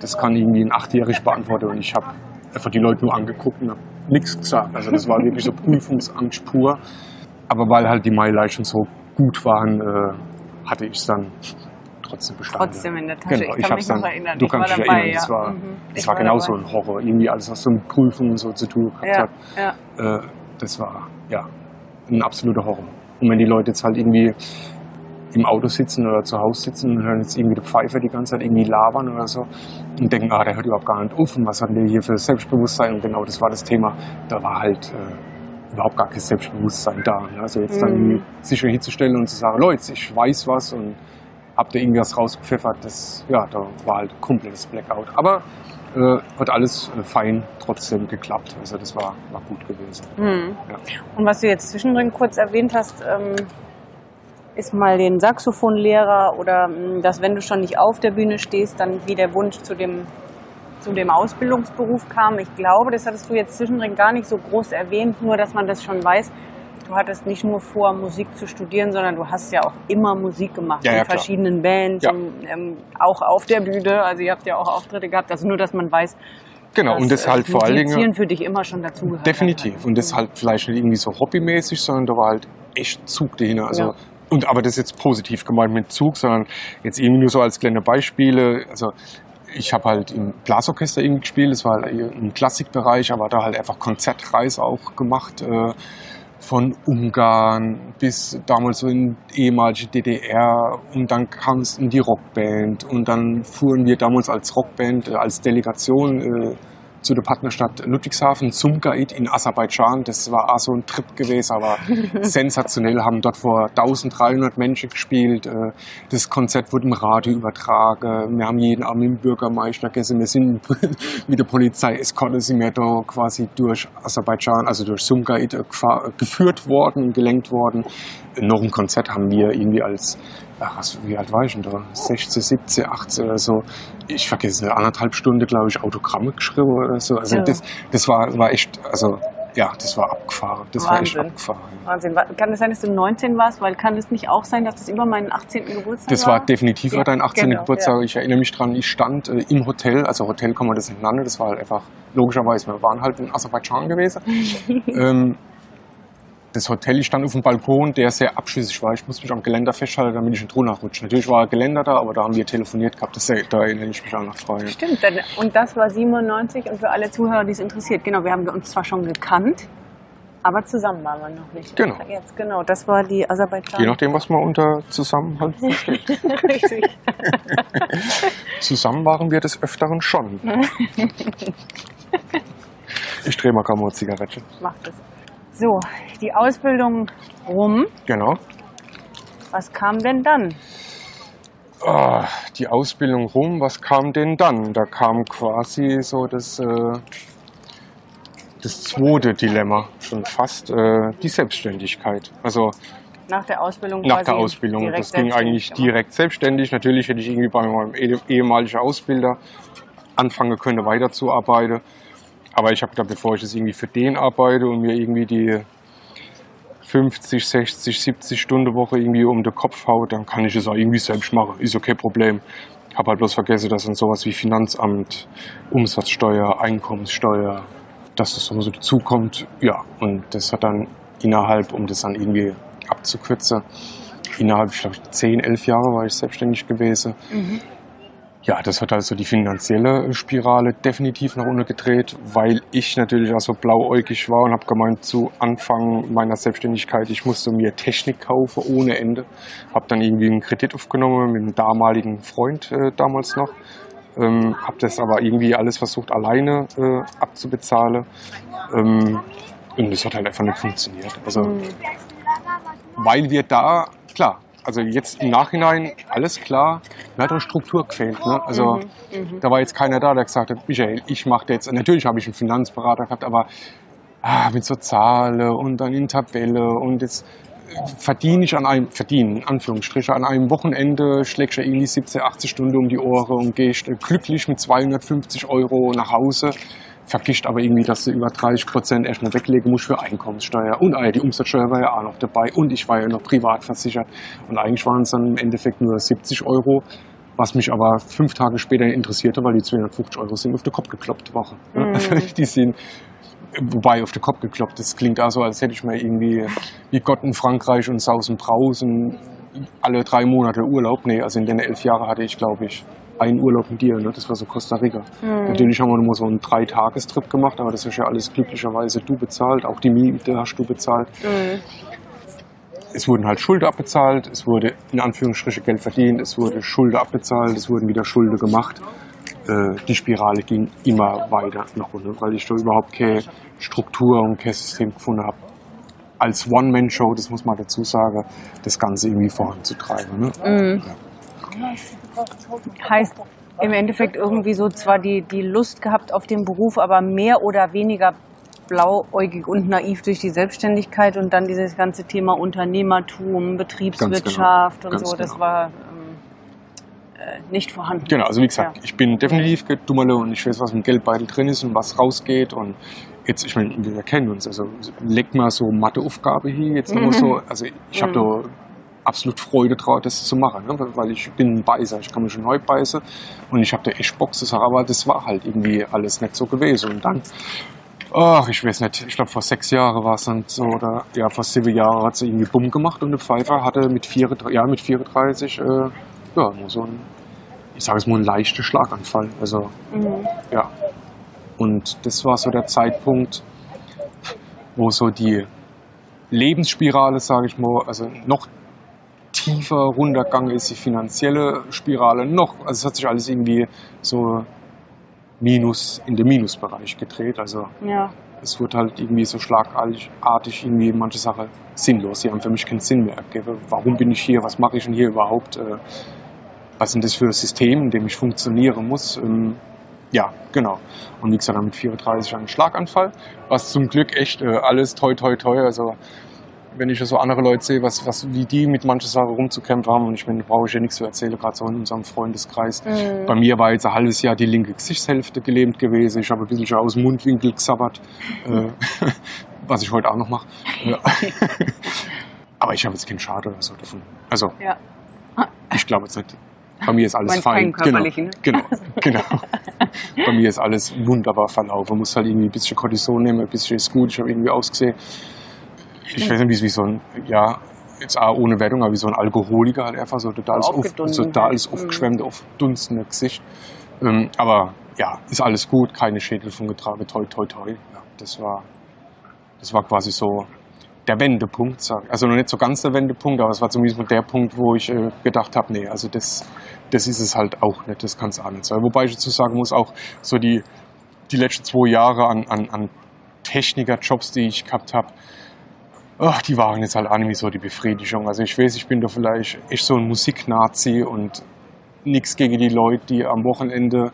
das kann irgendwie ein Achtjährig beantworten und ich habe einfach die Leute nur angeguckt und habe nichts gesagt. Also das war wirklich so Prüfungsangst pur. Aber weil halt die Mai-Leistungen so gut waren, äh, hatte ich es dann trotzdem bestanden. Trotzdem in der Tasche. Genau, ich ich kann mich noch dann- erinnern. du ich war kannst dich dabei, erinnern, ja. das war- Mhm. Das Ich war genauso ein Horror. Irgendwie alles, was so mit Prüfungen so zu tun gehabt Ja, hat. ja. Äh, das war ja ein absoluter Horror. Und wenn die Leute jetzt halt irgendwie im Auto sitzen oder zu Hause sitzen und hören jetzt irgendwie die Pfeife die ganze Zeit irgendwie labern oder so und denken, ah, der hört überhaupt gar nicht auf und was hat der hier für Selbstbewusstsein? Und genau das war das Thema. Da war halt äh, überhaupt gar kein Selbstbewusstsein da. ne? Also jetzt dann Mhm. irgendwie sich hinzustellen und zu sagen, Leute, ich weiß was und hab da irgendwas rausgepfeffert, das, ja, da war halt komplettes Blackout. Aber äh, hat alles äh, fein trotzdem geklappt. Also das war, war gut gewesen. Mhm. Ja. Und was du jetzt zwischendrin kurz erwähnt hast, ähm, ist mal den Saxophonlehrer oder mh, dass wenn du schon nicht auf der Bühne stehst, dann wie der Wunsch zu dem, zu dem Ausbildungsberuf kam. Ich glaube, das hattest du jetzt zwischendrin gar nicht so groß erwähnt, nur dass man das schon weiß. Du hattest nicht nur vor, Musik zu studieren, sondern du hast ja auch immer Musik gemacht Ja, ja, in klar. verschiedenen Bands, Ja. und, ähm, auch auf der Bühne. Also ihr habt ja auch Auftritte gehabt. Also nur, dass man weiß, Genau, dass und das äh, halt vor allen Dingen. für dich immer schon dazugehört. Definitiv. Hat. Und das halt vielleicht nicht irgendwie so hobbymäßig, sondern da war halt echt Zug dahinter. Also, Ja. Und, aber das ist jetzt positiv gemeint mit Zug, sondern jetzt irgendwie nur so als kleine Beispiele. Also, ich habe halt im Blasorchester irgendwie gespielt, das war halt im Klassikbereich, aber da halt einfach Konzertreise auch gemacht. Äh, von Ungarn bis damals so in ehemalige DDR und dann kam es in die Rockband und dann fuhren wir damals als Rockband, äh, als Delegation äh, zu der Partnerstadt Ludwigshafen zum Gaid in Aserbaidschan. Das war auch so ein Trip gewesen, aber sensationell. Haben dort vor 1300 Menschen gespielt. Äh, Das Konzert wurde im Radio übertragen. Wir haben jeden Abend dem Bürgermeister gegessen. Wir sind mit der Polizei Eskorte sind wir da quasi durch Aserbaidschan, also durch Sumgait äh, geführt worden, gelenkt worden. Noch ein Konzert haben wir irgendwie als ach, was, wie alt war ich denn da? 16, 17, 18 oder so. Ich vergesse anderthalb Stunde, glaube ich, Autogramme geschrieben oder so. Also Ja. das, das war, war echt, also ja, das war abgefahren. Das war echt Wahnsinn. abgefahren. Wahnsinn. Wa- Kann es sein, dass du 19 warst? Weil kann es nicht auch sein, dass das über meinen 18. Geburtstag Das war definitiv Ja, dein 18. genau, Geburtstag. Ich erinnere mich dran, ich stand äh, im Hotel, also Hotel kann man das nicht nennen, das war halt einfach, logischerweise, wir waren halt in Aserbaidschan gewesen. ähm, das Hotel, ich stand auf dem Balkon, der sehr abschüssig war. Ich musste mich am Geländer festhalten, damit ich nicht runterrutsche. Natürlich war Geländer da, aber da haben wir telefoniert gehabt. Das, da erinnere ich mich auch noch frei. Stimmt, und das war 97 und für alle Zuhörer, die es interessiert, genau, wir haben uns zwar schon gekannt, aber zusammen waren wir noch nicht. Genau. Jetzt, genau, das war die Aserbaidschan. Je nachdem, was man unter Zusammenhalt versteht. Richtig. Zusammen waren wir des Öfteren schon. ich drehe mal mal eine Zigarette. Macht es. So, die Ausbildung rum. Genau. Was kam denn dann? Ah, die Ausbildung rum, was kam denn dann? Da kam quasi so das, äh, das zweite Dilemma, schon fast äh, die Selbstständigkeit. Also Nach der Ausbildung nach der Ausbildung. Das ging eigentlich gemacht? direkt selbstständig. Natürlich hätte ich irgendwie bei meinem eh- ehemaligen Ausbilder anfangen können, weiterzuarbeiten. Aber ich habe gedacht, bevor ich jetzt irgendwie für den arbeite und mir irgendwie die 50, 60, 70 Stunden Woche irgendwie um den Kopf haut, dann kann ich es auch irgendwie selbst machen. Ist okay Problem. Habe halt bloß vergessen, dass dann sowas wie Finanzamt, Umsatzsteuer, Einkommenssteuer, dass das so dazukommt. Ja, und das hat dann innerhalb, um das dann irgendwie abzukürzen, innerhalb, ich glaube, 10, 11 Jahre war ich selbstständig gewesen. Mhm. Ja, das hat also die finanzielle Spirale definitiv nach unten gedreht, weil ich natürlich auch so blauäugig war und habe gemeint, zu Anfang meiner Selbstständigkeit, ich musste mir Technik kaufen ohne Ende. Habe dann irgendwie einen Kredit aufgenommen mit einem damaligen Freund äh, damals noch. Ähm, habe das aber irgendwie alles versucht alleine äh, abzubezahlen. Ähm, und das hat halt einfach nicht funktioniert. Also Mhm. weil wir da, klar, also jetzt im Nachhinein, alles klar, mir hat eine Struktur gefehlt. Ne? Also Mhm. da war jetzt keiner da, der gesagt hat, Michael, ich mache jetzt, natürlich habe ich einen Finanzberater gehabt, aber ah, mit so Zahlen und dann in Tabelle und jetzt verdiene ich an einem, verdienen, Anführungsstriche, an einem Wochenende schlägst du irgendwie 17, 18 Stunden um die Ohren und gehst glücklich mit 250 Euro nach Hause, vergisst aber irgendwie, dass du über 30 Prozent erstmal weglegen musst für Einkommenssteuer und ja, die Umsatzsteuer war ja auch noch dabei und ich war ja noch privat versichert und eigentlich waren es dann im Endeffekt nur 70 Euro, was mich aber fünf Tage später interessierte, weil die 250 Euro sind auf den Kopf gekloppt Woche. ne? Mhm. Die sind Wobei auf den Kopf gekloppt, das klingt auch so, als hätte ich mir irgendwie wie Gott in Frankreich und Saus und Braus und alle drei Monate Urlaub. Nee, also in den elf Jahren hatte ich, glaube ich, einen Urlaub mit dir, ne? das war so Costa Rica. Mhm. Natürlich haben wir nur so einen Dreitagestrip gemacht, aber das ist ja alles glücklicherweise du bezahlt, auch die Miete hast du bezahlt. Mhm. Es wurden halt Schulden abbezahlt, es wurde in Anführungsstriche Geld verdient, es wurde Schulden abbezahlt, es wurden wieder Schulden gemacht. Äh, Die Spirale ging immer weiter nach unten, weil ich da überhaupt keine Struktur und kein System gefunden habe. Als One-Man-Show, das muss man dazu sagen, das Ganze irgendwie voranzutreiben. Ne? Mhm. Heißt im Endeffekt irgendwie so zwar die, die Lust gehabt auf den Beruf, aber mehr oder weniger blauäugig und naiv durch die Selbstständigkeit und dann dieses ganze Thema Unternehmertum, Betriebswirtschaft und Ganz so, das genau. war ähm, äh, nicht vorhanden. Genau, also wie gesagt, Ja. ich bin definitiv Dummerle und ich weiß, was im Geldbeutel drin ist und was rausgeht. Und jetzt, ich meine, wir kennen uns, also leg mal so Matheaufgabe hier, jetzt nochmal so, also ich habe Mhm. da absolut Freude drauf, das zu machen, ne? weil ich bin ein Beißer, ich kann mich schon neu beißen und ich habe da echt Bock zu sagen, aber das war halt irgendwie alles nicht so gewesen. Und dann, ach, ich weiß nicht, ich glaube vor sechs Jahren war es dann so, oder ja, vor sieben Jahren hat sie irgendwie Bumm gemacht und der Pfeifer hatte mit 34, ja, mit 34, äh, ja, nur so ein, ich sage es mal, ein leichter Schlaganfall. Also, Mhm. ja. Und das war so der Zeitpunkt, wo so die Lebensspirale, sage ich mal, also noch tiefer runtergegangen ist, die finanzielle Spirale noch, also es hat sich alles irgendwie so minus, in den Minusbereich gedreht. Also Ja. es wird halt irgendwie so schlagartig artig irgendwie manche Sachen sinnlos. Sie haben für mich keinen Sinn mehr. Warum bin ich hier? Was mache ich denn hier überhaupt? Äh, Was sind das für Systeme, in dem ich funktionieren muss? Ähm, Ja, genau. Und wie gesagt, mit 34 einen Schlaganfall, was zum Glück echt äh, alles toi toi toi. Also wenn ich so andere Leute sehe, was, was, wie die mit manchen Sachen rumzukämpfen haben, und ich meine, brauche ich ja nichts zu erzählen, gerade so in unserem Freundeskreis. Mhm. Bei mir war jetzt ein halbes Jahr die linke Gesichtshälfte gelähmt gewesen. Ich habe ein bisschen schon aus dem Mundwinkel gesabbert, äh, was ich heute auch noch mache. Aber ich habe jetzt keinen Schade oder so davon. Also, Ja. ich glaube jetzt nicht. Bei mir ist alles Meinst fein. körperlichen, ne? Genau, genau, genau. Bei mir ist alles wunderbar verlaufen. Man muss halt irgendwie ein bisschen Cortison nehmen, ein bisschen ist gut. Ich habe irgendwie ausgesehen. Ich weiß nicht, wie, wie so ein, ja, jetzt auch ohne Wertung, aber wie so ein Alkoholiker halt einfach so total So auf, aufgedunsen total halt. alles aufgeschwemmt, auf dunstende Gesicht. Ähm, aber ja, ist alles gut, keine Schädel von getragen, toi, toi, toi. Ja, das war, das war quasi so der Wendepunkt, sag ich. Also noch nicht so ganz der Wendepunkt, aber es war zumindest der Punkt, wo ich äh, gedacht habe, nee, also das, das ist es halt auch nicht, das kann es auch nicht sein. Wobei ich dazu sagen muss, auch so die, die letzten zwei Jahre an, an, an Technikerjobs, die ich gehabt habe, ach, die waren jetzt halt auch nicht mehr so die Befriedigung. Also ich weiß, ich bin da vielleicht echt so ein Musiknazi und nichts gegen die Leute, die am Wochenende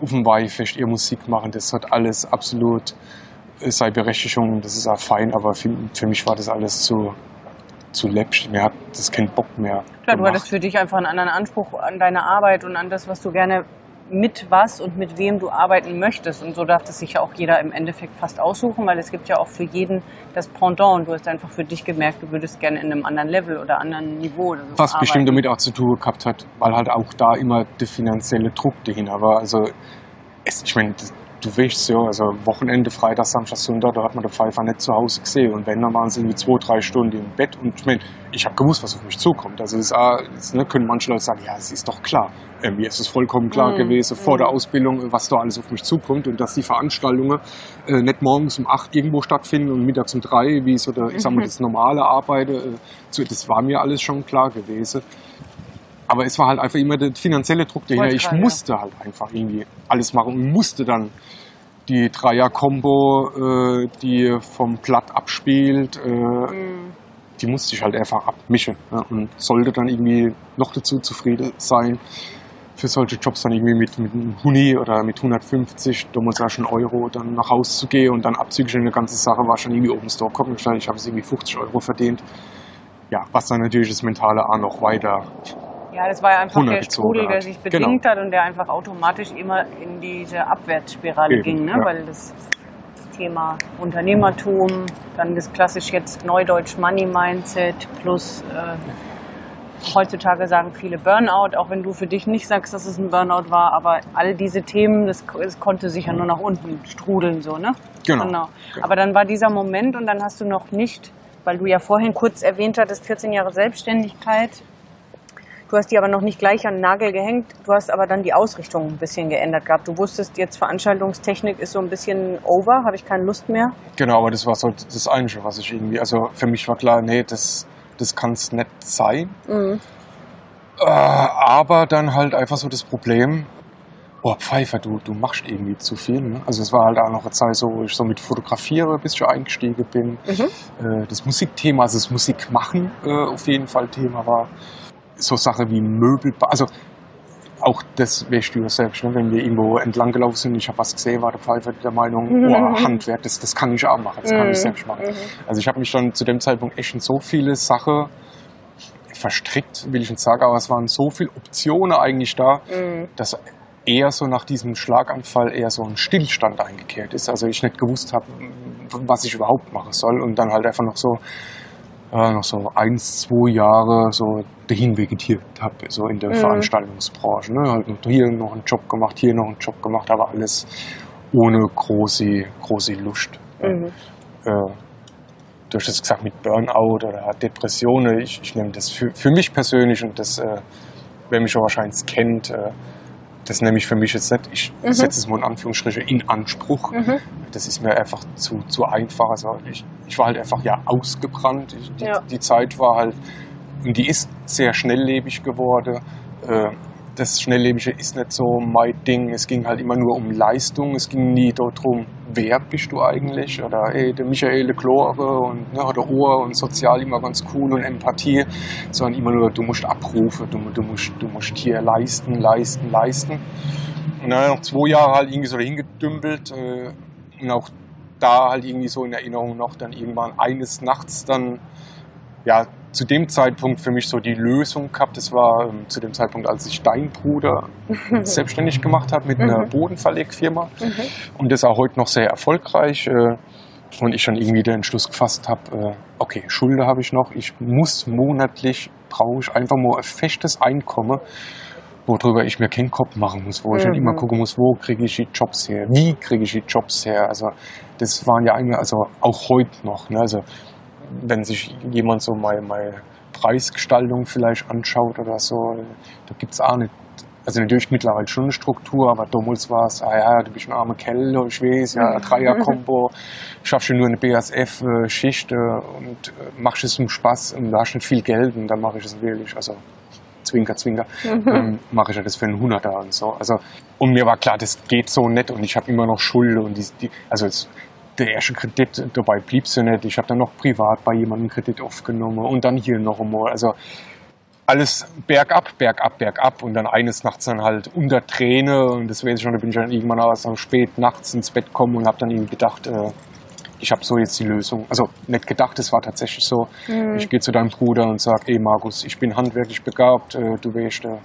auf dem Weihfest ihr Musik machen. Das hat alles absolut äh, seine Berechtigung, das ist auch fein, aber für, für mich war das alles zu, zu läppsch. Mir hat das keinen Bock mehr. Klar, du gemacht. hattest für dich einfach einen anderen Anspruch an deine Arbeit und an das, was du gerne mit was und mit wem du arbeiten möchtest. Und so darf das sich ja auch jeder im Endeffekt fast aussuchen, weil es gibt ja auch für jeden das Pendant. Und du hast einfach für dich gemerkt, du würdest gerne in einem anderen Level oder anderen Niveau oder so Was arbeiten. bestimmt damit auch zu tun gehabt hat, weil halt auch da immer der finanzielle Druck dahinter war. Also, es, ich meine, du weißt ja, also Wochenende, Freitag, Samstag, Sonntag, da hat man den Pfeifer nicht zu Hause gesehen. Und wenn, dann waren sie irgendwie zwei, drei Stunden im Bett. Und ich meine, ich habe gewusst, was auf mich zukommt. Also, das das, ne, können manche Leute sagen, ja, es ist doch klar. Äh, mir ist es vollkommen klar Mhm. gewesen, vor Mhm. der Ausbildung, was da alles auf mich zukommt. Und dass die Veranstaltungen äh, nicht morgens um acht irgendwo stattfinden und mittags um drei, wie es oder, ich sag mal, Mhm. das normale Arbeiten, äh, so, das war mir alles schon klar gewesen. Aber es war halt einfach immer der finanzielle Druck dahinter. Ich gerade, ja. musste halt einfach irgendwie alles machen und musste dann die Dreier-Kombo, äh, die vom Platt abspielt, äh, Mhm. die musste ich halt einfach abmischen ja, und sollte dann irgendwie noch dazu zufrieden sein, für solche Jobs dann irgendwie mit, mit einem Huni oder mit 150, damals auch schon Euro, dann nach Hause zu gehen und dann abzüglich eine ganze Sache war schon irgendwie oben Store kommen. Ich habe es irgendwie 50 Euro verdient. Ja, was dann natürlich das Mentale auch noch weiter Ja, das war ja einfach der Strudel, der sich Genau. bedingt hat und der einfach automatisch immer in diese Abwärtsspirale Eben, ging, ne? ja. weil das Thema Unternehmertum, dann das klassisch jetzt Neudeutsch Money Mindset plus äh, heutzutage sagen viele Burnout, auch wenn du für dich nicht sagst, dass es ein Burnout war, aber all diese Themen, das, das konnte sich ja nur nach unten strudeln, so, ne? Genau. Genau. Aber dann war dieser Moment und dann hast du noch nicht, weil du ja vorhin kurz erwähnt hattest, 14 Jahre Selbstständigkeit. Du hast die aber noch nicht gleich an den Nagel gehängt. Du hast aber dann die Ausrichtung ein bisschen geändert gehabt. Du wusstest jetzt, Veranstaltungstechnik ist so ein bisschen over, habe ich keine Lust mehr. Genau, aber das war so das Einzige, was ich irgendwie, also für mich war klar, nee, das, das kann es nicht sein. Mhm. Äh, aber dann halt einfach so das Problem, oh Pfeifer, du, du machst irgendwie zu viel. Ne? Also es war halt auch noch eine Zeit so, wo ich so mit Fotografiere bis ich eingestiegen bin. Mhm. Äh, das Musikthema, also das Musikmachen äh, auf jeden Fall Thema war. So Sache wie Möbel, also auch das weißt du ja selbst, ne? wenn wir irgendwo entlang gelaufen sind, ich habe was gesehen, war der Pfeifer der Meinung, oh, Handwerk, das, das kann ich auch machen, das kann ich selbst machen. Mhm. Also ich habe mich schon zu dem Zeitpunkt echt in so viele Sachen verstrickt, will ich nicht sagen, aber es waren so viele Optionen eigentlich da, Mhm. dass eher so nach diesem Schlaganfall eher so ein Stillstand eingekehrt ist. Also ich nicht gewusst habe, was ich überhaupt machen soll und dann halt einfach noch so äh, noch so eins, zwei Jahre so dahin vegetiert habe, so in der Mhm. Veranstaltungsbranche. Ne? Halt noch hier noch einen Job gemacht, hier noch einen Job gemacht, aber alles ohne große, große Lust. Mhm. Äh, du hast es gesagt mit Burnout oder Depressionen. Ich, ich nehme das für, für mich persönlich und das, äh, wer mich auch wahrscheinlich kennt, äh, das nehme ich für mich jetzt nicht. Ich Mhm. setze es mal in Anführungsstriche in Anspruch. Mhm. Das ist mir einfach zu, zu einfach. Also ich, ich war halt einfach ja ausgebrannt. Ich, die, Ja. die Zeit war halt, und die ist sehr schnelllebig geworden. Äh, das Schnelllebige ist nicht so mein Ding. Es ging halt immer nur um Leistung. Es ging nie darum, wer bist du eigentlich? Oder ey, der Michael Klore und ne, oder Ohr und sozial immer ganz cool und Empathie, sondern immer nur, du musst abrufen, du, du, musst, du musst hier leisten, leisten, leisten. Und dann noch zwei Jahre halt irgendwie so hingedümpelt äh, und auch da halt irgendwie so in Erinnerung noch dann irgendwann eines Nachts dann ja zu dem Zeitpunkt für mich so die Lösung gehabt. Das war ähm, zu dem Zeitpunkt, als ich dein Bruder selbstständig gemacht habe mit einer Mhm. Bodenverlegfirma Mhm. und das auch heute noch sehr erfolgreich. Äh, und ich dann irgendwie den Entschluss gefasst habe, äh, okay, Schulde habe ich noch, ich muss monatlich, brauche ich einfach mal ein festes Einkommen, worüber ich mir keinen Kopf machen muss, wo ich dann Mhm. immer gucken muss, wo kriege ich die Jobs her, wie kriege ich die Jobs her. Also das waren ja eigentlich, also auch heute noch, ne? also wenn sich jemand so meine, meine Preisgestaltung vielleicht anschaut oder so, da gibt es auch nicht also natürlich mittlerweile schon eine Struktur, aber damals war es, ah ja, du bist ein armer Kerl, ich weiß, ja, Dreier-Kombo, schaffst du nur eine BASF-Schicht äh, und äh, machst es zum Spaß und da hast du nicht viel Geld und dann mache ich es wirklich, also Zwinker, Zwinker, ähm, mache ich das für einen Hunderter und so. Also, und mir war klar, das geht so nicht und ich habe immer noch Schulden und die, die also es, der erste Kredit, dabei blieb ja nicht. Ich habe dann noch privat bei jemandem Kredit aufgenommen und dann hier noch einmal. Also alles bergab, bergab, bergab und dann eines Nachts dann halt unter Träne und das weiß ich schon, da bin ich dann irgendwann auch so spät nachts ins Bett gekommen und habe dann irgendwie gedacht, äh, ich habe so jetzt die Lösung. Also nicht gedacht, es war tatsächlich so. Mhm. Ich gehe zu deinem Bruder und sage, ey Markus, ich bin handwerklich begabt, äh, du weißt, äh,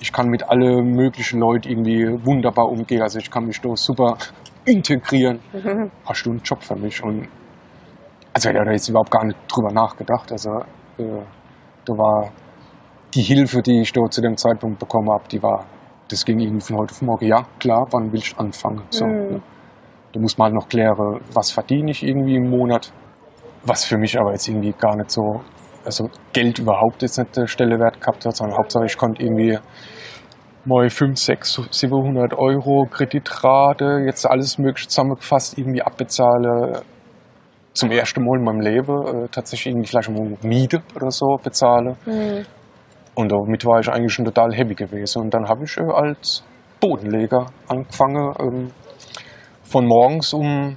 ich kann mit alle möglichen Leuten irgendwie wunderbar umgehen, also ich kann mich da super integrieren. Mhm. Hast du einen Job für mich? Und also ich habe da jetzt überhaupt gar nicht drüber nachgedacht. Also äh, da war die Hilfe, die ich dort zu dem Zeitpunkt bekommen habe, die war, das ging irgendwie von heute auf morgen. Ja, klar, wann will ich anfangen? So, mhm. ja. Da muss man halt noch klären, was verdiene ich irgendwie im Monat, was für mich aber jetzt irgendwie gar nicht so, also Geld überhaupt jetzt nicht der Stelle wert gehabt hat, sondern Hauptsache ich konnte irgendwie mal 5, 6, 700 Euro Kreditrate, jetzt alles mögliche zusammengefasst irgendwie abbezahlen. Zum ersten Mal in meinem Leben äh, tatsächlich irgendwie vielleicht mal Miete oder so bezahle. Mhm. Und damit war ich eigentlich schon total happy gewesen. Und dann habe ich äh, als Bodenleger angefangen. Ähm, von morgens um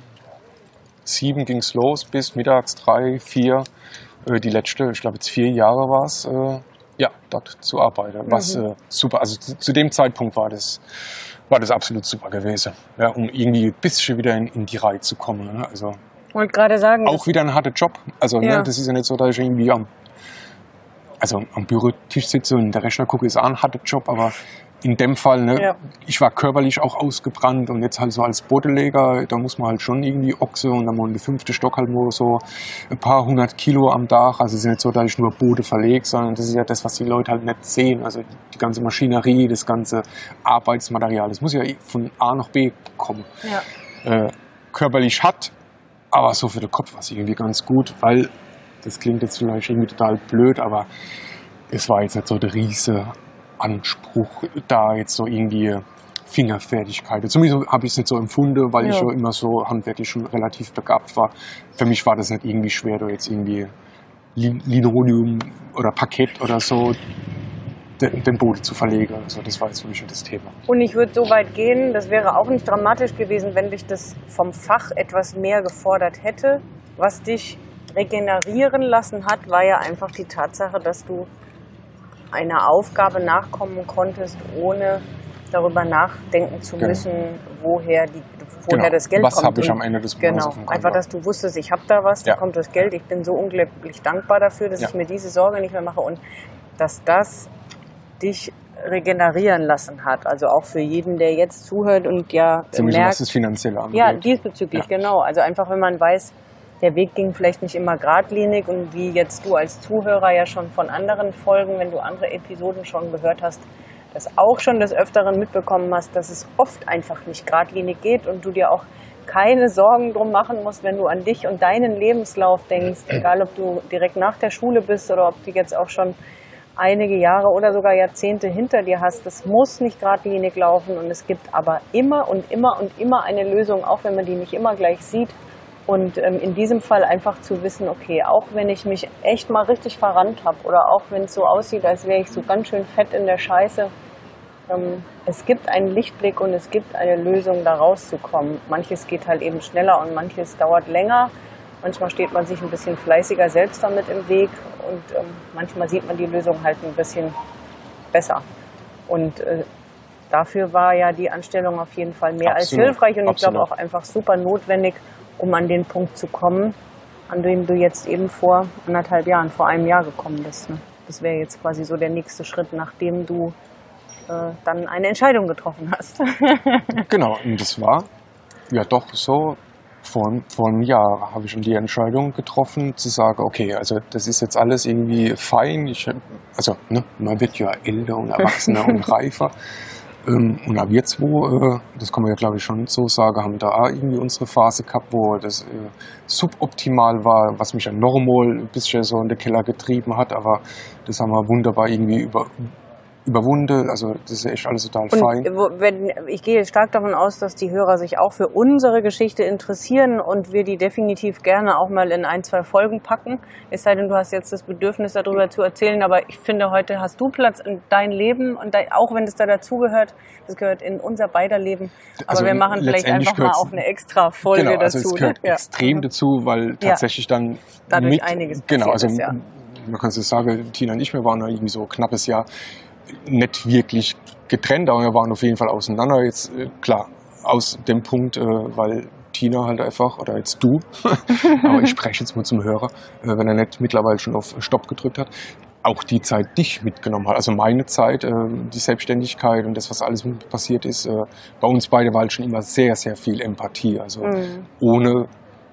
sieben ging es los bis mittags drei, vier. Äh, die letzte, ich glaube jetzt vier Jahre war es, äh, ja, dort zu arbeiten. Was mhm. äh, super, also zu, zu, dem Zeitpunkt war das, war das absolut super gewesen. Ja, um irgendwie ein bisschen wieder in, in die Reihe zu kommen. Ne? Also, wollte gerade sagen. Auch wieder ein harter Job. Also ne, ja. ne, das ist ja nicht so, dass ich irgendwie am also am Bürotisch sitze und der Rechner gucke, ist auch ein harter Job, aber in dem Fall, ne, ja. ich war körperlich auch ausgebrannt und jetzt halt so als Bodeleger, da muss man halt schon irgendwie Ochse und dann mal in der fünfte Stock halt nur so ein paar hundert Kilo am Dach. Also es ist nicht so, dass ich nur Bode verlege, sondern das ist ja das, was die Leute halt nicht sehen. Also die ganze Maschinerie, das ganze Arbeitsmaterial, das muss ja von A nach B kommen. Ja. Äh, körperlich hat, aber so für den Kopf war es irgendwie ganz gut, weil das klingt jetzt vielleicht irgendwie total blöd, aber es war jetzt nicht so der riese Anspruch, da jetzt so irgendwie Fingerfertigkeit. Zumindest habe ich es nicht so empfunden, weil ja. ich schon immer so handwerklich schon relativ begabt war. Für mich war das nicht irgendwie schwer, da jetzt irgendwie Linoleum oder Parkett oder so den, den Boden zu verlegen. Also das war jetzt für mich schon das Thema. Und ich würde so weit gehen, das wäre auch nicht dramatisch gewesen, wenn dich das vom Fach etwas mehr gefordert hätte, was dich regenerieren lassen hat, war ja einfach die Tatsache, dass du einer Aufgabe nachkommen konntest, ohne darüber nachdenken zu genau. müssen, woher, die, woher genau. das Geld was kommt. Was habe ich am Ende des Monats Genau, einfach, dass du wusstest, ich habe da was, ja. da kommt das Geld. Ich bin so unglaublich dankbar dafür, dass ja. ich mir diese Sorge nicht mehr mache und dass das dich regenerieren lassen hat. Also auch für jeden, der jetzt zuhört und ja Ziemlich merkt, was das Finanzielle angeht. Ja, diesbezüglich, ja. genau. Also einfach, wenn man weiß, der Weg ging vielleicht nicht immer geradlinig und wie jetzt du als Zuhörer ja schon von anderen Folgen, wenn du andere Episoden schon gehört hast, das auch schon des Öfteren mitbekommen hast, dass es oft einfach nicht geradlinig geht und du dir auch keine Sorgen drum machen musst, wenn du an dich und deinen Lebenslauf denkst, egal ob du direkt nach der Schule bist oder ob du jetzt auch schon einige Jahre oder sogar Jahrzehnte hinter dir hast. Das muss nicht geradlinig laufen und es gibt aber immer und immer und immer eine Lösung, auch wenn man die nicht immer gleich sieht. Und ähm, in diesem Fall einfach zu wissen, okay, auch wenn ich mich echt mal richtig verrannt habe oder auch wenn es so aussieht, als wäre ich so ganz schön fett in der Scheiße, ähm, es gibt einen Lichtblick und es gibt eine Lösung, da rauszukommen. Manches geht halt eben schneller und manches dauert länger. Manchmal steht man sich ein bisschen fleißiger selbst damit im Weg und ähm, manchmal sieht man die Lösung halt ein bisschen besser. Und äh, dafür war ja die Anstellung auf jeden Fall mehr Absolut. als hilfreich und ich glaube auch einfach super notwendig, um an den Punkt zu kommen, an dem du jetzt eben vor anderthalb Jahren, vor einem Jahr gekommen bist. Ne? Das wäre jetzt quasi so der nächste Schritt, nachdem du äh, dann eine Entscheidung getroffen hast. genau, und das war ja doch so. Vor, vor einem Jahr habe ich schon die Entscheidung getroffen, zu sagen, okay, also das ist jetzt alles irgendwie fein. Ich, also ne, man wird ja älter und erwachsener und reifer. Ähm, und auch wir zwei, äh, das kann man ja glaube ich schon so sagen, haben da auch irgendwie unsere Phase gehabt, wo das äh, suboptimal war, was mich ja normal ein bisschen so in den Keller getrieben hat, aber das haben wir wunderbar irgendwie über, überwunden. Also das ist echt alles total Und fein. wenn, ich gehe stark davon aus, dass die Hörer sich auch für unsere Geschichte interessieren und wir die definitiv gerne auch mal in ein, zwei Folgen packen. Es sei denn, du hast jetzt das Bedürfnis, darüber zu erzählen. Aber ich finde, heute hast du Platz in dein Leben und dein, auch wenn es da dazugehört, das gehört in unser beider Leben. Aber Also wir machen vielleicht einfach mal auch eine extra Folge genau, also dazu. es gehört ne? Ja. extrem dazu, weil tatsächlich dann Dadurch mit, einiges genau, also ist, man kann es sagen, Tina und ich, wir waren ja irgendwie so ein knappes Jahr nicht wirklich getrennt, aber wir waren auf jeden Fall auseinander. Jetzt äh, klar aus dem Punkt, äh, weil Tina halt einfach oder jetzt du, aber ich spreche jetzt mal zum Hörer, äh, wenn er nicht mittlerweile schon auf Stopp gedrückt hat. Auch die Zeit dich mitgenommen hat, also meine Zeit, die Selbstständigkeit und das, was alles passiert ist. Bei uns beide war halt schon immer sehr, sehr viel Empathie. Also Mhm. ohne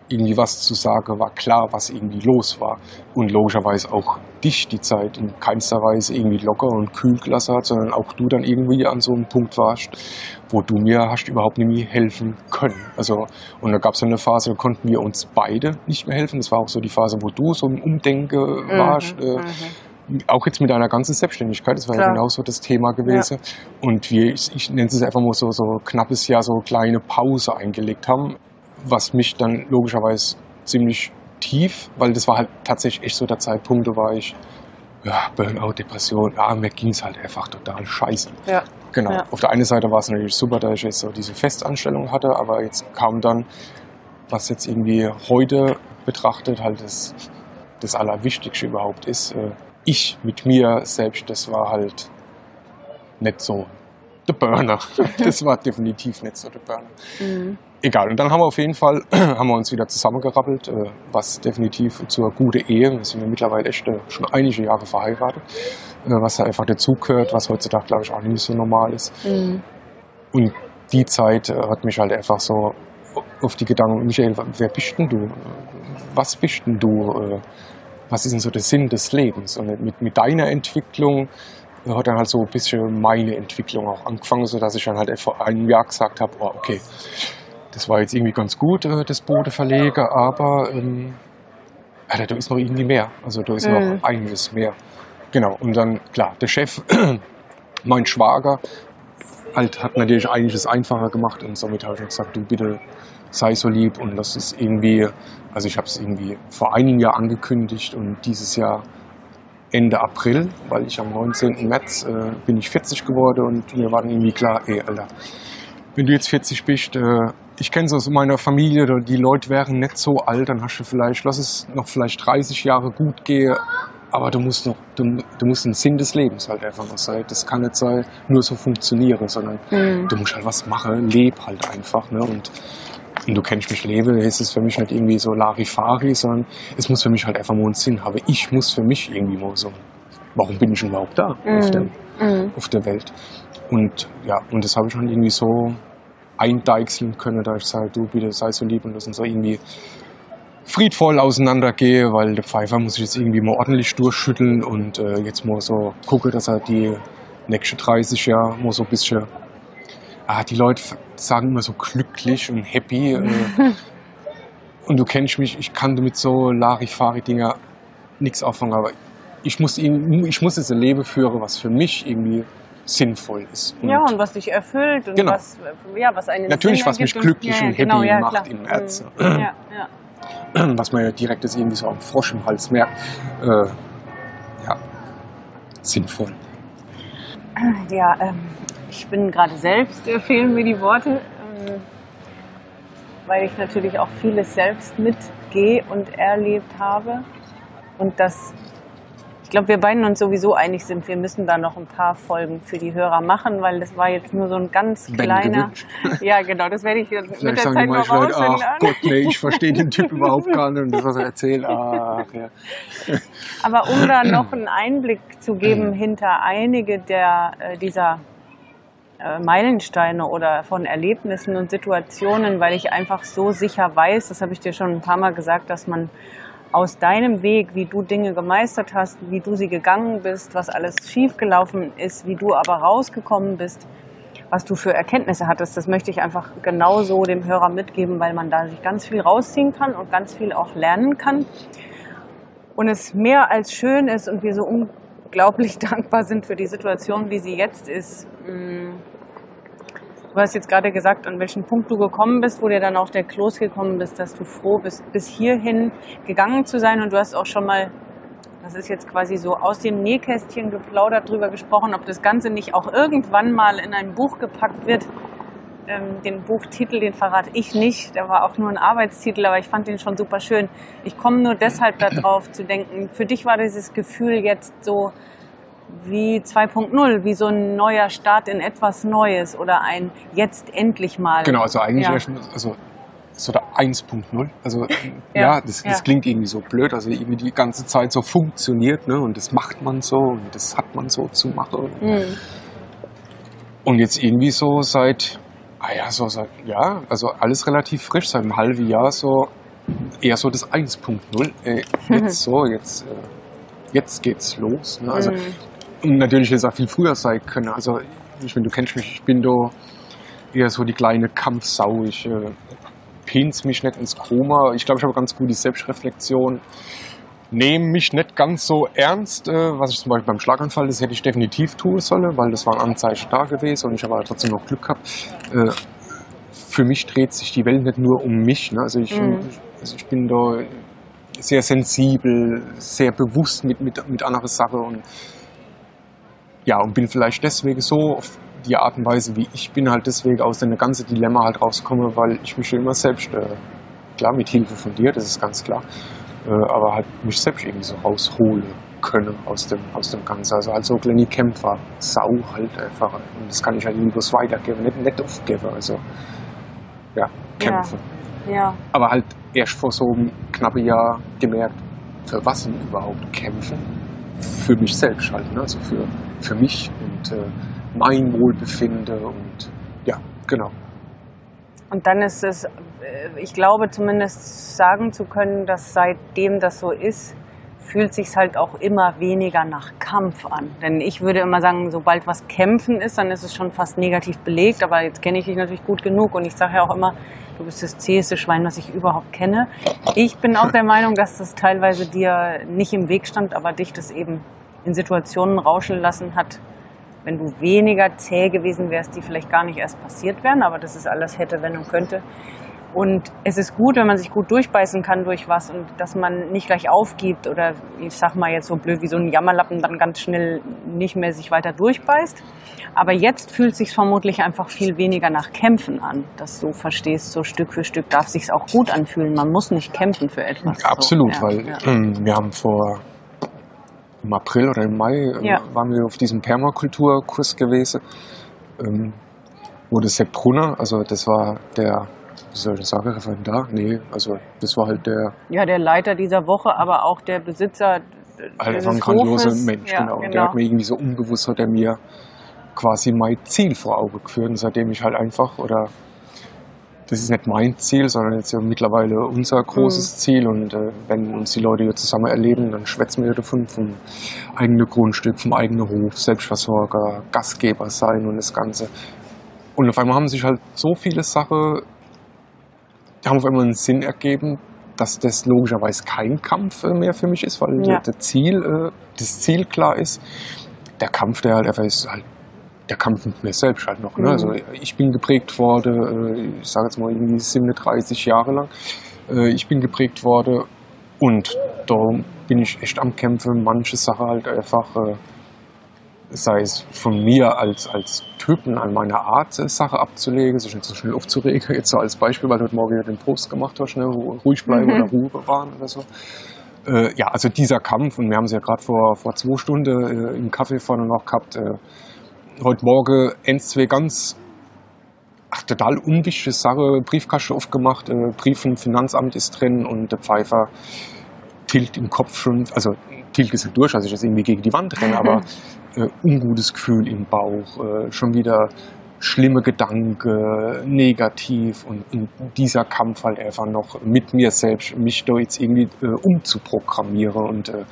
irgendwie was zu sagen, war klar, was irgendwie los war. Und logischerweise auch dich die Zeit in keinster Weise irgendwie locker und kühl gelassen hat, sondern auch du dann irgendwie an so einem Punkt warst, wo du mir hast überhaupt nicht mehr helfen können. Also, und da gab es eine Phase, da konnten wir uns beide nicht mehr helfen. Das war auch so die Phase, wo du so im Umdenken warst. Mhm, Äh, mhm. auch jetzt mit deiner ganzen Selbstständigkeit, das war ja Klar. genauso das Thema gewesen. Und wir, ich, ich nenne es einfach mal so, so knappes Jahr, so kleine Pause eingelegt haben, was mich dann logischerweise ziemlich tief, weil das war halt tatsächlich echt so der Zeitpunkt, da war ich, ja, Burnout, Depression, ja, mir ging es halt einfach total scheiße. Ja. Genau. Ja. Auf der einen Seite war es natürlich super, dass ich jetzt so diese Festanstellung hatte, aber jetzt kam dann, was jetzt irgendwie heute betrachtet, halt das, das Allerwichtigste überhaupt ist, äh, ich mit mir selbst, das war halt nicht so der Burner. Das war definitiv nicht so der Burner. Mhm. Egal, und dann haben wir auf jeden Fall haben wir uns wieder zusammengerappelt, äh, was definitiv zur gute Ehe, wir sind ja mittlerweile echt äh, schon einige Jahre verheiratet, äh, was einfach dazugehört, was heutzutage, glaube ich, auch nicht so normal ist. Mhm. Und die Zeit hat mich halt einfach so auf die Gedanken, Michael, wer bist denn du? Was bist denn du? Was ist denn so der Sinn des Lebens? Und mit, mit deiner Entwicklung hat dann halt so ein bisschen meine Entwicklung auch angefangen, sodass ich dann halt vor einem Jahr gesagt habe, oh, okay, das war jetzt irgendwie ganz gut, äh, das Bode verlege, aber ähm, Alter, da ist noch irgendwie mehr. Also da ist Mhm. noch einiges mehr. Genau, und dann, klar, der Chef, mein Schwager, halt, hat natürlich einiges einfacher gemacht und somit habe ich gesagt, du bitte sei so lieb und das ist irgendwie, also ich habe es irgendwie vor einem Jahr angekündigt und dieses Jahr Ende April, weil ich am 19. März äh, bin ich 40 geworden und mir war dann irgendwie klar, ey, Alter, wenn du jetzt 40 bist, äh, ich kenne es aus meiner Familie, die Leute wären nicht so alt, dann hast du vielleicht, lass es noch vielleicht 30 Jahre gut gehen, aber du musst noch, du, du musst den Sinn des Lebens halt einfach noch sein. Das kann nicht sein, nur so funktionieren, sondern Mhm. du musst halt was machen, leb halt einfach, ne? Und, und du kennst mich lebe, ist es für mich nicht irgendwie so Larifari, sondern es muss für mich halt einfach mal einen Sinn haben. Ich muss für mich irgendwie mal so, warum bin ich überhaupt da auf, Mhm. dem, Mhm. auf der Welt? Und ja, und das habe ich schon irgendwie so eindeichseln können, da ich sage, du bitte sei so lieb und lass uns so irgendwie friedvoll auseinandergehe, weil der Pfeifer muss ich jetzt irgendwie mal ordentlich durchschütteln und äh, jetzt mal so gucke, dass er die nächsten 30 Jahre mal so ein bisschen, ah, die Leute sagen immer so glücklich und happy äh, und du kennst mich, ich kann mit so Larifari-Dinger nichts auffangen, aber ich muss, ihn, ich muss jetzt ein Leben führen, was für mich irgendwie sinnvoll ist. Und Ja, und was dich erfüllt und Genau. was, ja, was einen Natürlich, was mich und- glücklich ja, und happy genau, ja, macht klar. im Herzen. Mhm. Ja, ja. was man ja direkt jetzt irgendwie so am Frosch im Hals merkt, äh, ja, sinnvoll. Ja, ähm, ich bin gerade selbst, äh, fehlen mir die Worte, ähm, weil ich natürlich auch vieles selbst mitgehe und erlebt habe. Und das, ich glaube, wir beiden uns sowieso einig sind, wir müssen da noch ein paar Folgen für die Hörer machen, weil das war jetzt nur so ein ganz kleiner. Ja, genau, das werde ich jetzt mit Vielleicht der sagen Zeit noch Leute, ach Gott, nee, ich verstehe den Typ überhaupt gar nicht und das, was er erzählt, ach ja. Aber um da noch einen Einblick zu geben hinter einige der, äh, dieser äh, Meilensteine oder von Erlebnissen und Situationen, weil ich einfach so sicher weiß, das habe ich dir schon ein paar Mal gesagt, dass man aus deinem Weg, wie du Dinge gemeistert hast, wie du sie gegangen bist, was alles schiefgelaufen ist, wie du aber rausgekommen bist was du für Erkenntnisse hattest. Das möchte ich einfach genauso dem Hörer mitgeben, weil man da sich ganz viel rausziehen kann und ganz viel auch lernen kann. Und es mehr als schön ist und wir so unglaublich dankbar sind für die Situation, wie sie jetzt ist. Du hast jetzt gerade gesagt, an welchen Punkt du gekommen bist, wo dir dann auch der Kloß gekommen bist, dass du froh bist, bis hierhin gegangen zu sein. Und du hast auch schon mal das ist jetzt quasi so aus dem Nähkästchen geplaudert drüber gesprochen, ob das Ganze nicht auch irgendwann mal in ein Buch gepackt wird. Ähm, den Buchtitel, den verrate ich nicht. Der war auch nur ein Arbeitstitel, aber ich fand den schon super schön. Ich komme nur deshalb darauf zu denken. Für dich war dieses Gefühl jetzt so wie 2.0, wie so ein neuer Start in etwas Neues oder ein jetzt endlich mal. Genau, also eigentlich ja. also so der 1.0. Also ja, ja, das, das klingt irgendwie so blöd, also irgendwie die ganze Zeit so funktioniert, ne? Und das macht man so und das hat man so zu machen. Mhm. Und jetzt irgendwie so seit, ah ja, so seit, ja, also alles relativ frisch, seit einem halben Jahr so eher so das 1.0. Äh, jetzt so, jetzt, äh, jetzt geht's los. Ne? Also mhm. Natürlich hätte es auch viel früher sein können. Also ich meine, du kennst mich, ich bin da eher so die kleine Kampfsau. Ich äh, pin's mich nicht ins Koma. Ich glaube, ich habe ganz gute Selbstreflexion. Nehme mich nicht ganz so ernst, äh, was ich zum Beispiel beim Schlaganfall, das hätte ich definitiv tun sollen, weil das waren Anzeichen da gewesen und ich habe trotzdem noch Glück gehabt. Äh, für mich dreht sich die Welt nicht nur um mich. Ne? Also, ich, mhm. also ich bin da sehr sensibel, sehr bewusst mit, mit, mit anderen Sachen und ja, und bin vielleicht deswegen so die Art und Weise, wie ich bin, halt deswegen aus dem ganzen Dilemma halt rauskomme, weil ich mich immer selbst, äh, klar mit Hilfe von dir, das ist ganz klar, äh, aber halt mich selbst irgendwie so raushole können aus dem, aus dem Ganzen. Also halt so kleine Kämpfer, Sau halt einfach. Und das kann ich halt nie bloß weitergeben, nicht, nicht aufgeben. Also ja, kämpfen. Ja. ja. Aber halt erst vor so einem knappen Jahr gemerkt, für was denn überhaupt kämpfen? Für mich selbst halt, ne? also für, für mich und äh, mein Wohlbefinde und ja, genau. Und dann ist es, äh, ich glaube zumindest sagen zu können, dass seitdem das so ist, fühlt sich halt auch immer weniger nach Kampf an. Denn ich würde immer sagen, sobald was Kämpfen ist, dann ist es schon fast negativ belegt. Aber jetzt kenne ich dich natürlich gut genug und ich sage ja auch immer, du bist das zäheste Schwein, was ich überhaupt kenne. Ich bin auch der Meinung, dass das teilweise dir nicht im Weg stand, aber dich das eben in Situationen rauschen lassen hat, wenn du weniger zäh gewesen wärst, die vielleicht gar nicht erst passiert wären, aber das ist alles hätte, wenn und könnte. Und es ist gut, wenn man sich gut durchbeißen kann durch was und dass man nicht gleich aufgibt oder ich sag mal jetzt so blöd wie so ein Jammerlappen dann ganz schnell nicht mehr sich weiter durchbeißt. Aber jetzt fühlt sich vermutlich einfach viel weniger nach Kämpfen an, dass du verstehst, so Stück für Stück darf sich's auch gut anfühlen. Man muss nicht kämpfen für etwas. Absolut, so. ja, weil ja. Wir haben vor im April oder im Mai ähm, ja. waren wir auf diesem Permakulturkurs gewesen, ähm, wo der Sepp Brunner, also das war der, wie soll ich das sagen, da? Nee, also das war halt der... Ja, der Leiter dieser Woche, aber auch der Besitzer halt ein grandioser Mensch, ja, genau. Und genau. der hat mir irgendwie so unbewusst, hat er mir quasi mein Ziel vor Augen geführt, seitdem ich halt einfach, oder das ist nicht mein Ziel, sondern jetzt ja mittlerweile unser großes mhm. Ziel. Und äh, wenn uns die Leute hier zusammen erleben, dann schwätzen wir davon vom eigenen Grundstück, vom eigenen Hof, Selbstversorger, Gastgeber sein und das Ganze. Und auf einmal haben sich halt so viele Sachen, die haben auf einmal einen Sinn ergeben, dass das logischerweise kein Kampf mehr für mich ist, weil ja. der Ziel, äh, das Ziel klar ist. Der Kampf, der halt einfach ist halt der Kampf mit mir selbst halt noch. Ne? Mhm. Also ich bin geprägt worden, äh, ich sage jetzt mal irgendwie 37 Jahre lang. Äh, ich bin geprägt worden und da bin ich echt am Kämpfen, manche Sachen halt einfach, äh, sei es von mir als, als Typen an meiner Art, Sache abzulegen, sich nicht so schnell aufzuregen, jetzt so als Beispiel, weil du heute Morgen wieder den Post gemacht hast, ne? ruhig bleiben mhm. oder Ruhe bewahren oder so. ja, also dieser Kampf, und wir haben es ja gerade vor, vor zwei Stunden im Kaffee vorne noch gehabt, heute Morgen eins, zwei ganz ach, total unwichtige Sache, Briefkasten aufgemacht, äh, Brief vom Finanzamt ist drin und der Pfeifer tilt im Kopf schon, also tilt ist durch, also ich das irgendwie gegen die Wand renne, aber äh, ungutes Gefühl im Bauch, äh, schon wieder schlimme Gedanken, negativ und, und, dieser Kampf halt einfach noch mit mir selbst, mich da jetzt irgendwie äh, umzuprogrammieren und äh,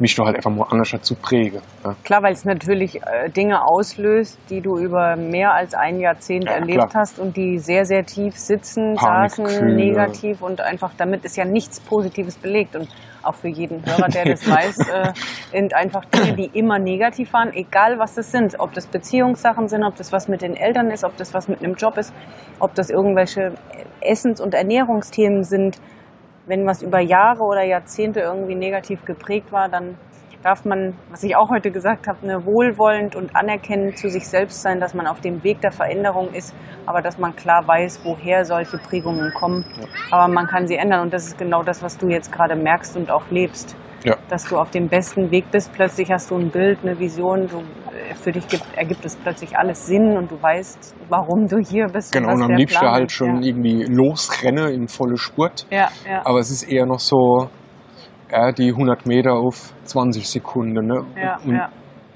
mich doch halt einfach mal anders dazu präge. Ja. Klar, weil es natürlich äh, Dinge auslöst, die du über mehr als ein Jahrzehnt Ja, erlebt klar. hast und die sehr, sehr tief sitzen, saßen, negativ und einfach damit ist ja nichts Positives belegt. Und auch für jeden Hörer, der das weiß, äh, sind einfach Dinge, die immer negativ waren, egal was das sind. Ob das Beziehungssachen sind, ob das was mit den Eltern ist, ob das was mit einem Job ist, ob das irgendwelche Essens- und Ernährungsthemen sind. Wenn was über Jahre oder Jahrzehnte irgendwie negativ geprägt war, dann darf man, was ich auch heute gesagt habe, ne, wohlwollend und anerkennend zu sich selbst sein, dass man auf dem Weg der Veränderung ist, aber dass man klar weiß, woher solche Prägungen kommen. Aber man kann sie ändern und das ist genau das, was du jetzt gerade merkst und auch lebst. Ja. Dass du auf dem besten Weg bist, plötzlich hast du ein Bild, eine Vision, du, äh, für dich gibt, ergibt es plötzlich alles Sinn und du weißt, warum du hier bist. Genau, und am liebsten Plan halt ist. schon irgendwie losrenne in volle Spurt. Ja, ja, Aber es ist eher noch so, ja, die 100 Meter auf 20 Sekunden. Ne? ja, und ja.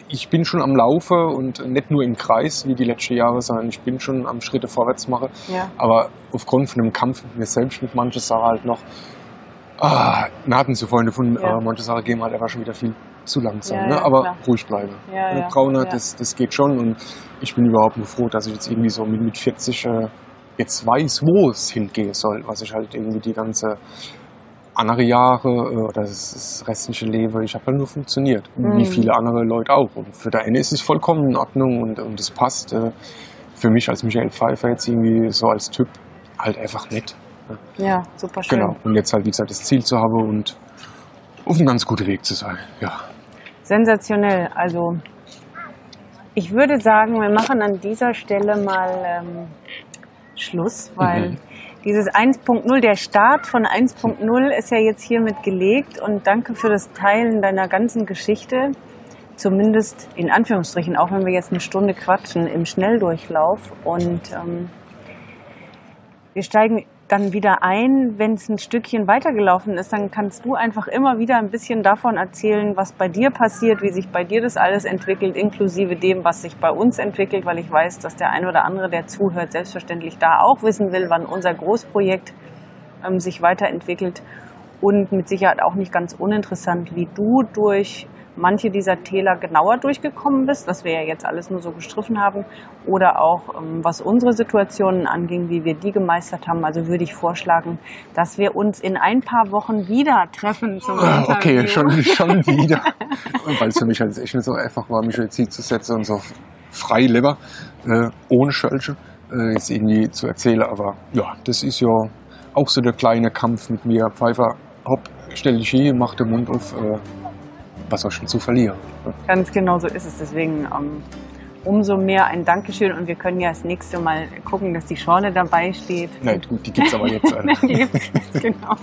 ich bin schon am Laufe und nicht nur im Kreis wie die letzten Jahre, sondern ich bin schon am Schritte vorwärts mache. ja. Aber aufgrund von dem Kampf mit mir selbst, mit manchen Sachen halt noch, ah, Naten zu Freunde von Ja. äh, Sachen gehen halt einfach schon wieder viel zu langsam. Ja, ne? Aber klar. ruhig bleiben. Ja, ja, Braune, ja. das, das geht schon und ich bin überhaupt nur froh, dass ich jetzt irgendwie so mit, mit 40 äh, jetzt weiß, wo es hingehen soll, was ich halt irgendwie die ganze andere Jahre äh, oder das, das restliche Leben, ich habe halt nur funktioniert. Mhm. Wie viele andere Leute auch. Und für der eine ist es vollkommen in Ordnung und, und es passt. Äh, für mich als Michael Pfeiffer jetzt irgendwie so als Typ halt einfach nett. Ja, super schön. Genau. Und jetzt halt, wie gesagt, das Ziel zu haben und auf einem ganz guten Weg zu sein. Ja. Sensationell. Also ich würde sagen, wir machen an dieser Stelle mal ähm, Schluss, weil Mhm. dieses 1.0, der Start von 1.0 ist ja jetzt hiermit gelegt und danke für das Teilen deiner ganzen Geschichte. Zumindest in Anführungsstrichen, auch wenn wir jetzt eine Stunde quatschen im Schnelldurchlauf. Und ähm, wir steigen dann wieder ein, wenn es ein Stückchen weitergelaufen ist, dann kannst du einfach immer wieder ein bisschen davon erzählen, was bei dir passiert, wie sich bei dir das alles entwickelt, inklusive dem, was sich bei uns entwickelt, weil ich weiß, dass der ein oder andere, der zuhört, selbstverständlich da auch wissen will, wann unser Großprojekt ähm, sich weiterentwickelt. Und mit Sicherheit auch nicht ganz uninteressant, wie du durch manche dieser Täler genauer durchgekommen bist, was wir ja jetzt alles nur so gestriffen haben, oder auch ähm, was unsere Situationen anging, wie wir die gemeistert haben. Also würde ich vorschlagen, dass wir uns in ein paar Wochen wieder treffen zum Ah. Okay, schon, schon wieder. Weil es für mich halt echt nicht so einfach war, mich jetzt hier zu setzen und so frei Leber, äh, ohne Schölche, äh, jetzt irgendwie zu erzählen. Aber ja, das ist ja auch so der kleine Kampf mit mir. Pfeiffer, hopp, stell dich hier, mach den Mund auf. Äh, was ich denn zu verlieren? Ganz genau so ist es. Deswegen ähm, umso mehr ein Dankeschön und wir können ja das nächste Mal gucken, dass die Schorle dabei steht. Nein, gut, die gibt's aber jetzt. Äh, Die gibt's genau.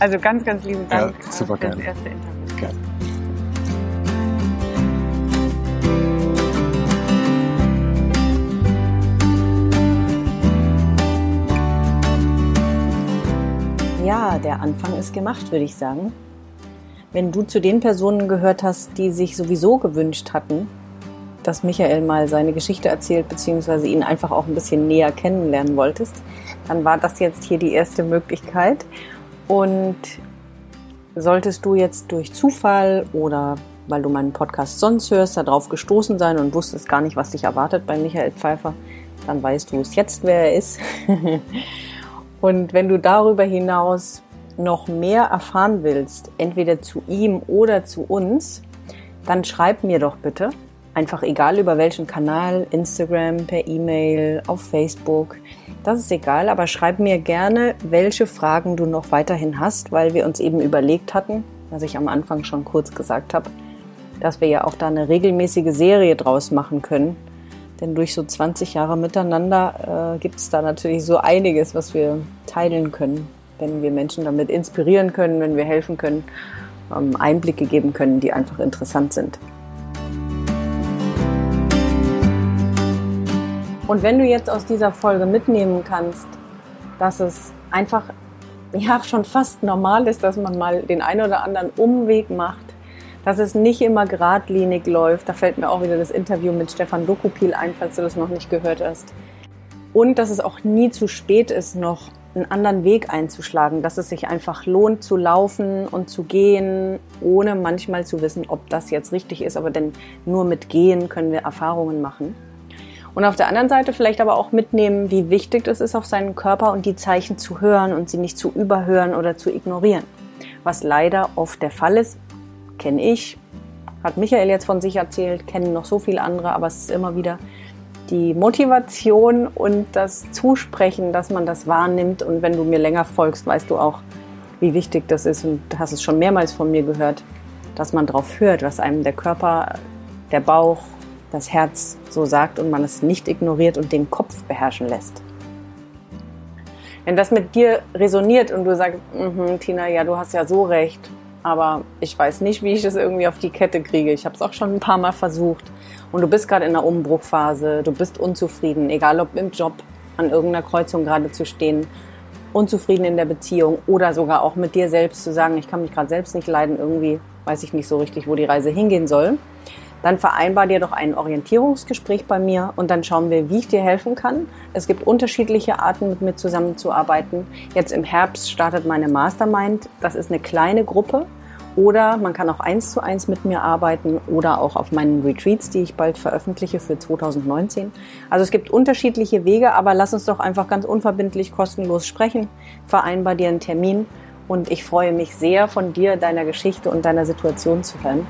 Also ganz, ganz lieben Dank Ja, super für das gerne. erste Interview. gerne. Ja, der Anfang ist gemacht, würde ich sagen. Wenn du zu den Personen gehört hast, die sich sowieso gewünscht hatten, dass Michael mal seine Geschichte erzählt, beziehungsweise ihn einfach auch ein bisschen näher kennenlernen wolltest, dann war das jetzt hier die erste Möglichkeit. Und solltest du jetzt durch Zufall oder weil du meinen Podcast sonst hörst, darauf gestoßen sein und wusstest gar nicht, was dich erwartet bei Michael Pfeiffer, dann weißt du es jetzt, wer er ist. Und wenn du darüber hinaus noch mehr erfahren willst, entweder zu ihm oder zu uns, dann schreib mir doch bitte. Einfach egal über welchen Kanal, Instagram, per E-Mail, auf Facebook. Das ist egal, aber schreib mir gerne, welche Fragen du noch weiterhin hast, weil wir uns eben überlegt hatten, was ich am Anfang schon kurz gesagt habe, dass wir ja auch da eine regelmäßige Serie draus machen können. Denn durch so 20 Jahre miteinander äh, gibt es da natürlich so einiges, was wir teilen können, wenn wir Menschen damit inspirieren können, wenn wir helfen können, ähm, Einblicke geben können, die einfach interessant sind. Und wenn du jetzt aus dieser Folge mitnehmen kannst, dass es einfach ja schon fast normal ist, dass man mal den einen oder anderen Umweg macht, dass es nicht immer geradlinig läuft. Da fällt mir auch wieder das Interview mit Stefan Dokupil ein, falls du das noch nicht gehört hast. Und dass es auch nie zu spät ist, noch einen anderen Weg einzuschlagen, dass es sich einfach lohnt zu laufen und zu gehen, ohne manchmal zu wissen, ob das jetzt richtig ist. Aber denn nur mit Gehen können wir Erfahrungen machen. Und auf der anderen Seite vielleicht aber auch mitnehmen, wie wichtig es ist, auf seinen Körper und die Zeichen zu hören und sie nicht zu überhören oder zu ignorieren. Was leider oft der Fall ist, kenne ich, hat Michael jetzt von sich erzählt, kennen noch so viele andere, aber es ist immer wieder die Motivation und das Zusprechen, dass man das wahrnimmt. Und wenn du mir länger folgst, weißt du auch, wie wichtig das ist und hast es schon mehrmals von mir gehört, dass man darauf hört, was einem der Körper, der Bauch, das Herz so sagt und man es nicht ignoriert und den Kopf beherrschen lässt. Wenn das mit dir resoniert und du sagst, mm Tina, ja, du hast ja so recht, aber ich weiß nicht, wie ich das irgendwie auf die Kette kriege. Ich habe es auch schon ein paar Mal versucht. Und du bist gerade in einer Umbruchphase, du bist unzufrieden, egal ob im Job, an irgendeiner Kreuzung gerade zu stehen, unzufrieden in der Beziehung oder sogar auch mit dir selbst zu sagen, ich kann mich gerade selbst nicht leiden, irgendwie weiß ich nicht so richtig, wo die Reise hingehen soll. Dann vereinbar dir doch ein Orientierungsgespräch bei mir und dann schauen wir, wie ich dir helfen kann. Es gibt unterschiedliche Arten, mit mir zusammenzuarbeiten. Jetzt im Herbst startet meine Mastermind. Das ist eine kleine Gruppe. Oder man kann auch eins zu eins mit mir arbeiten oder auch auf meinen Retreats, die ich bald veröffentliche für 2019. Also es gibt unterschiedliche Wege, aber lass uns doch einfach ganz unverbindlich kostenlos sprechen. Vereinbar dir einen Termin und ich freue mich sehr von dir, deiner Geschichte und deiner Situation zu hören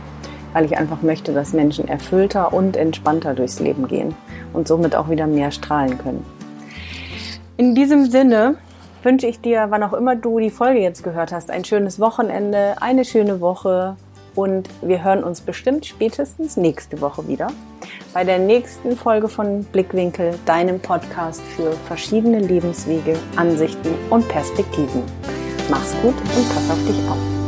weil ich einfach möchte, dass Menschen erfüllter und entspannter durchs Leben gehen und somit auch wieder mehr strahlen können. In diesem Sinne wünsche ich dir, wann auch immer du die Folge jetzt gehört hast, ein schönes Wochenende, eine schöne Woche und wir hören uns bestimmt spätestens nächste Woche wieder bei der nächsten Folge von Blickwinkel, deinem Podcast für verschiedene Lebenswege, Ansichten und Perspektiven. Mach's gut und pass auf dich auf.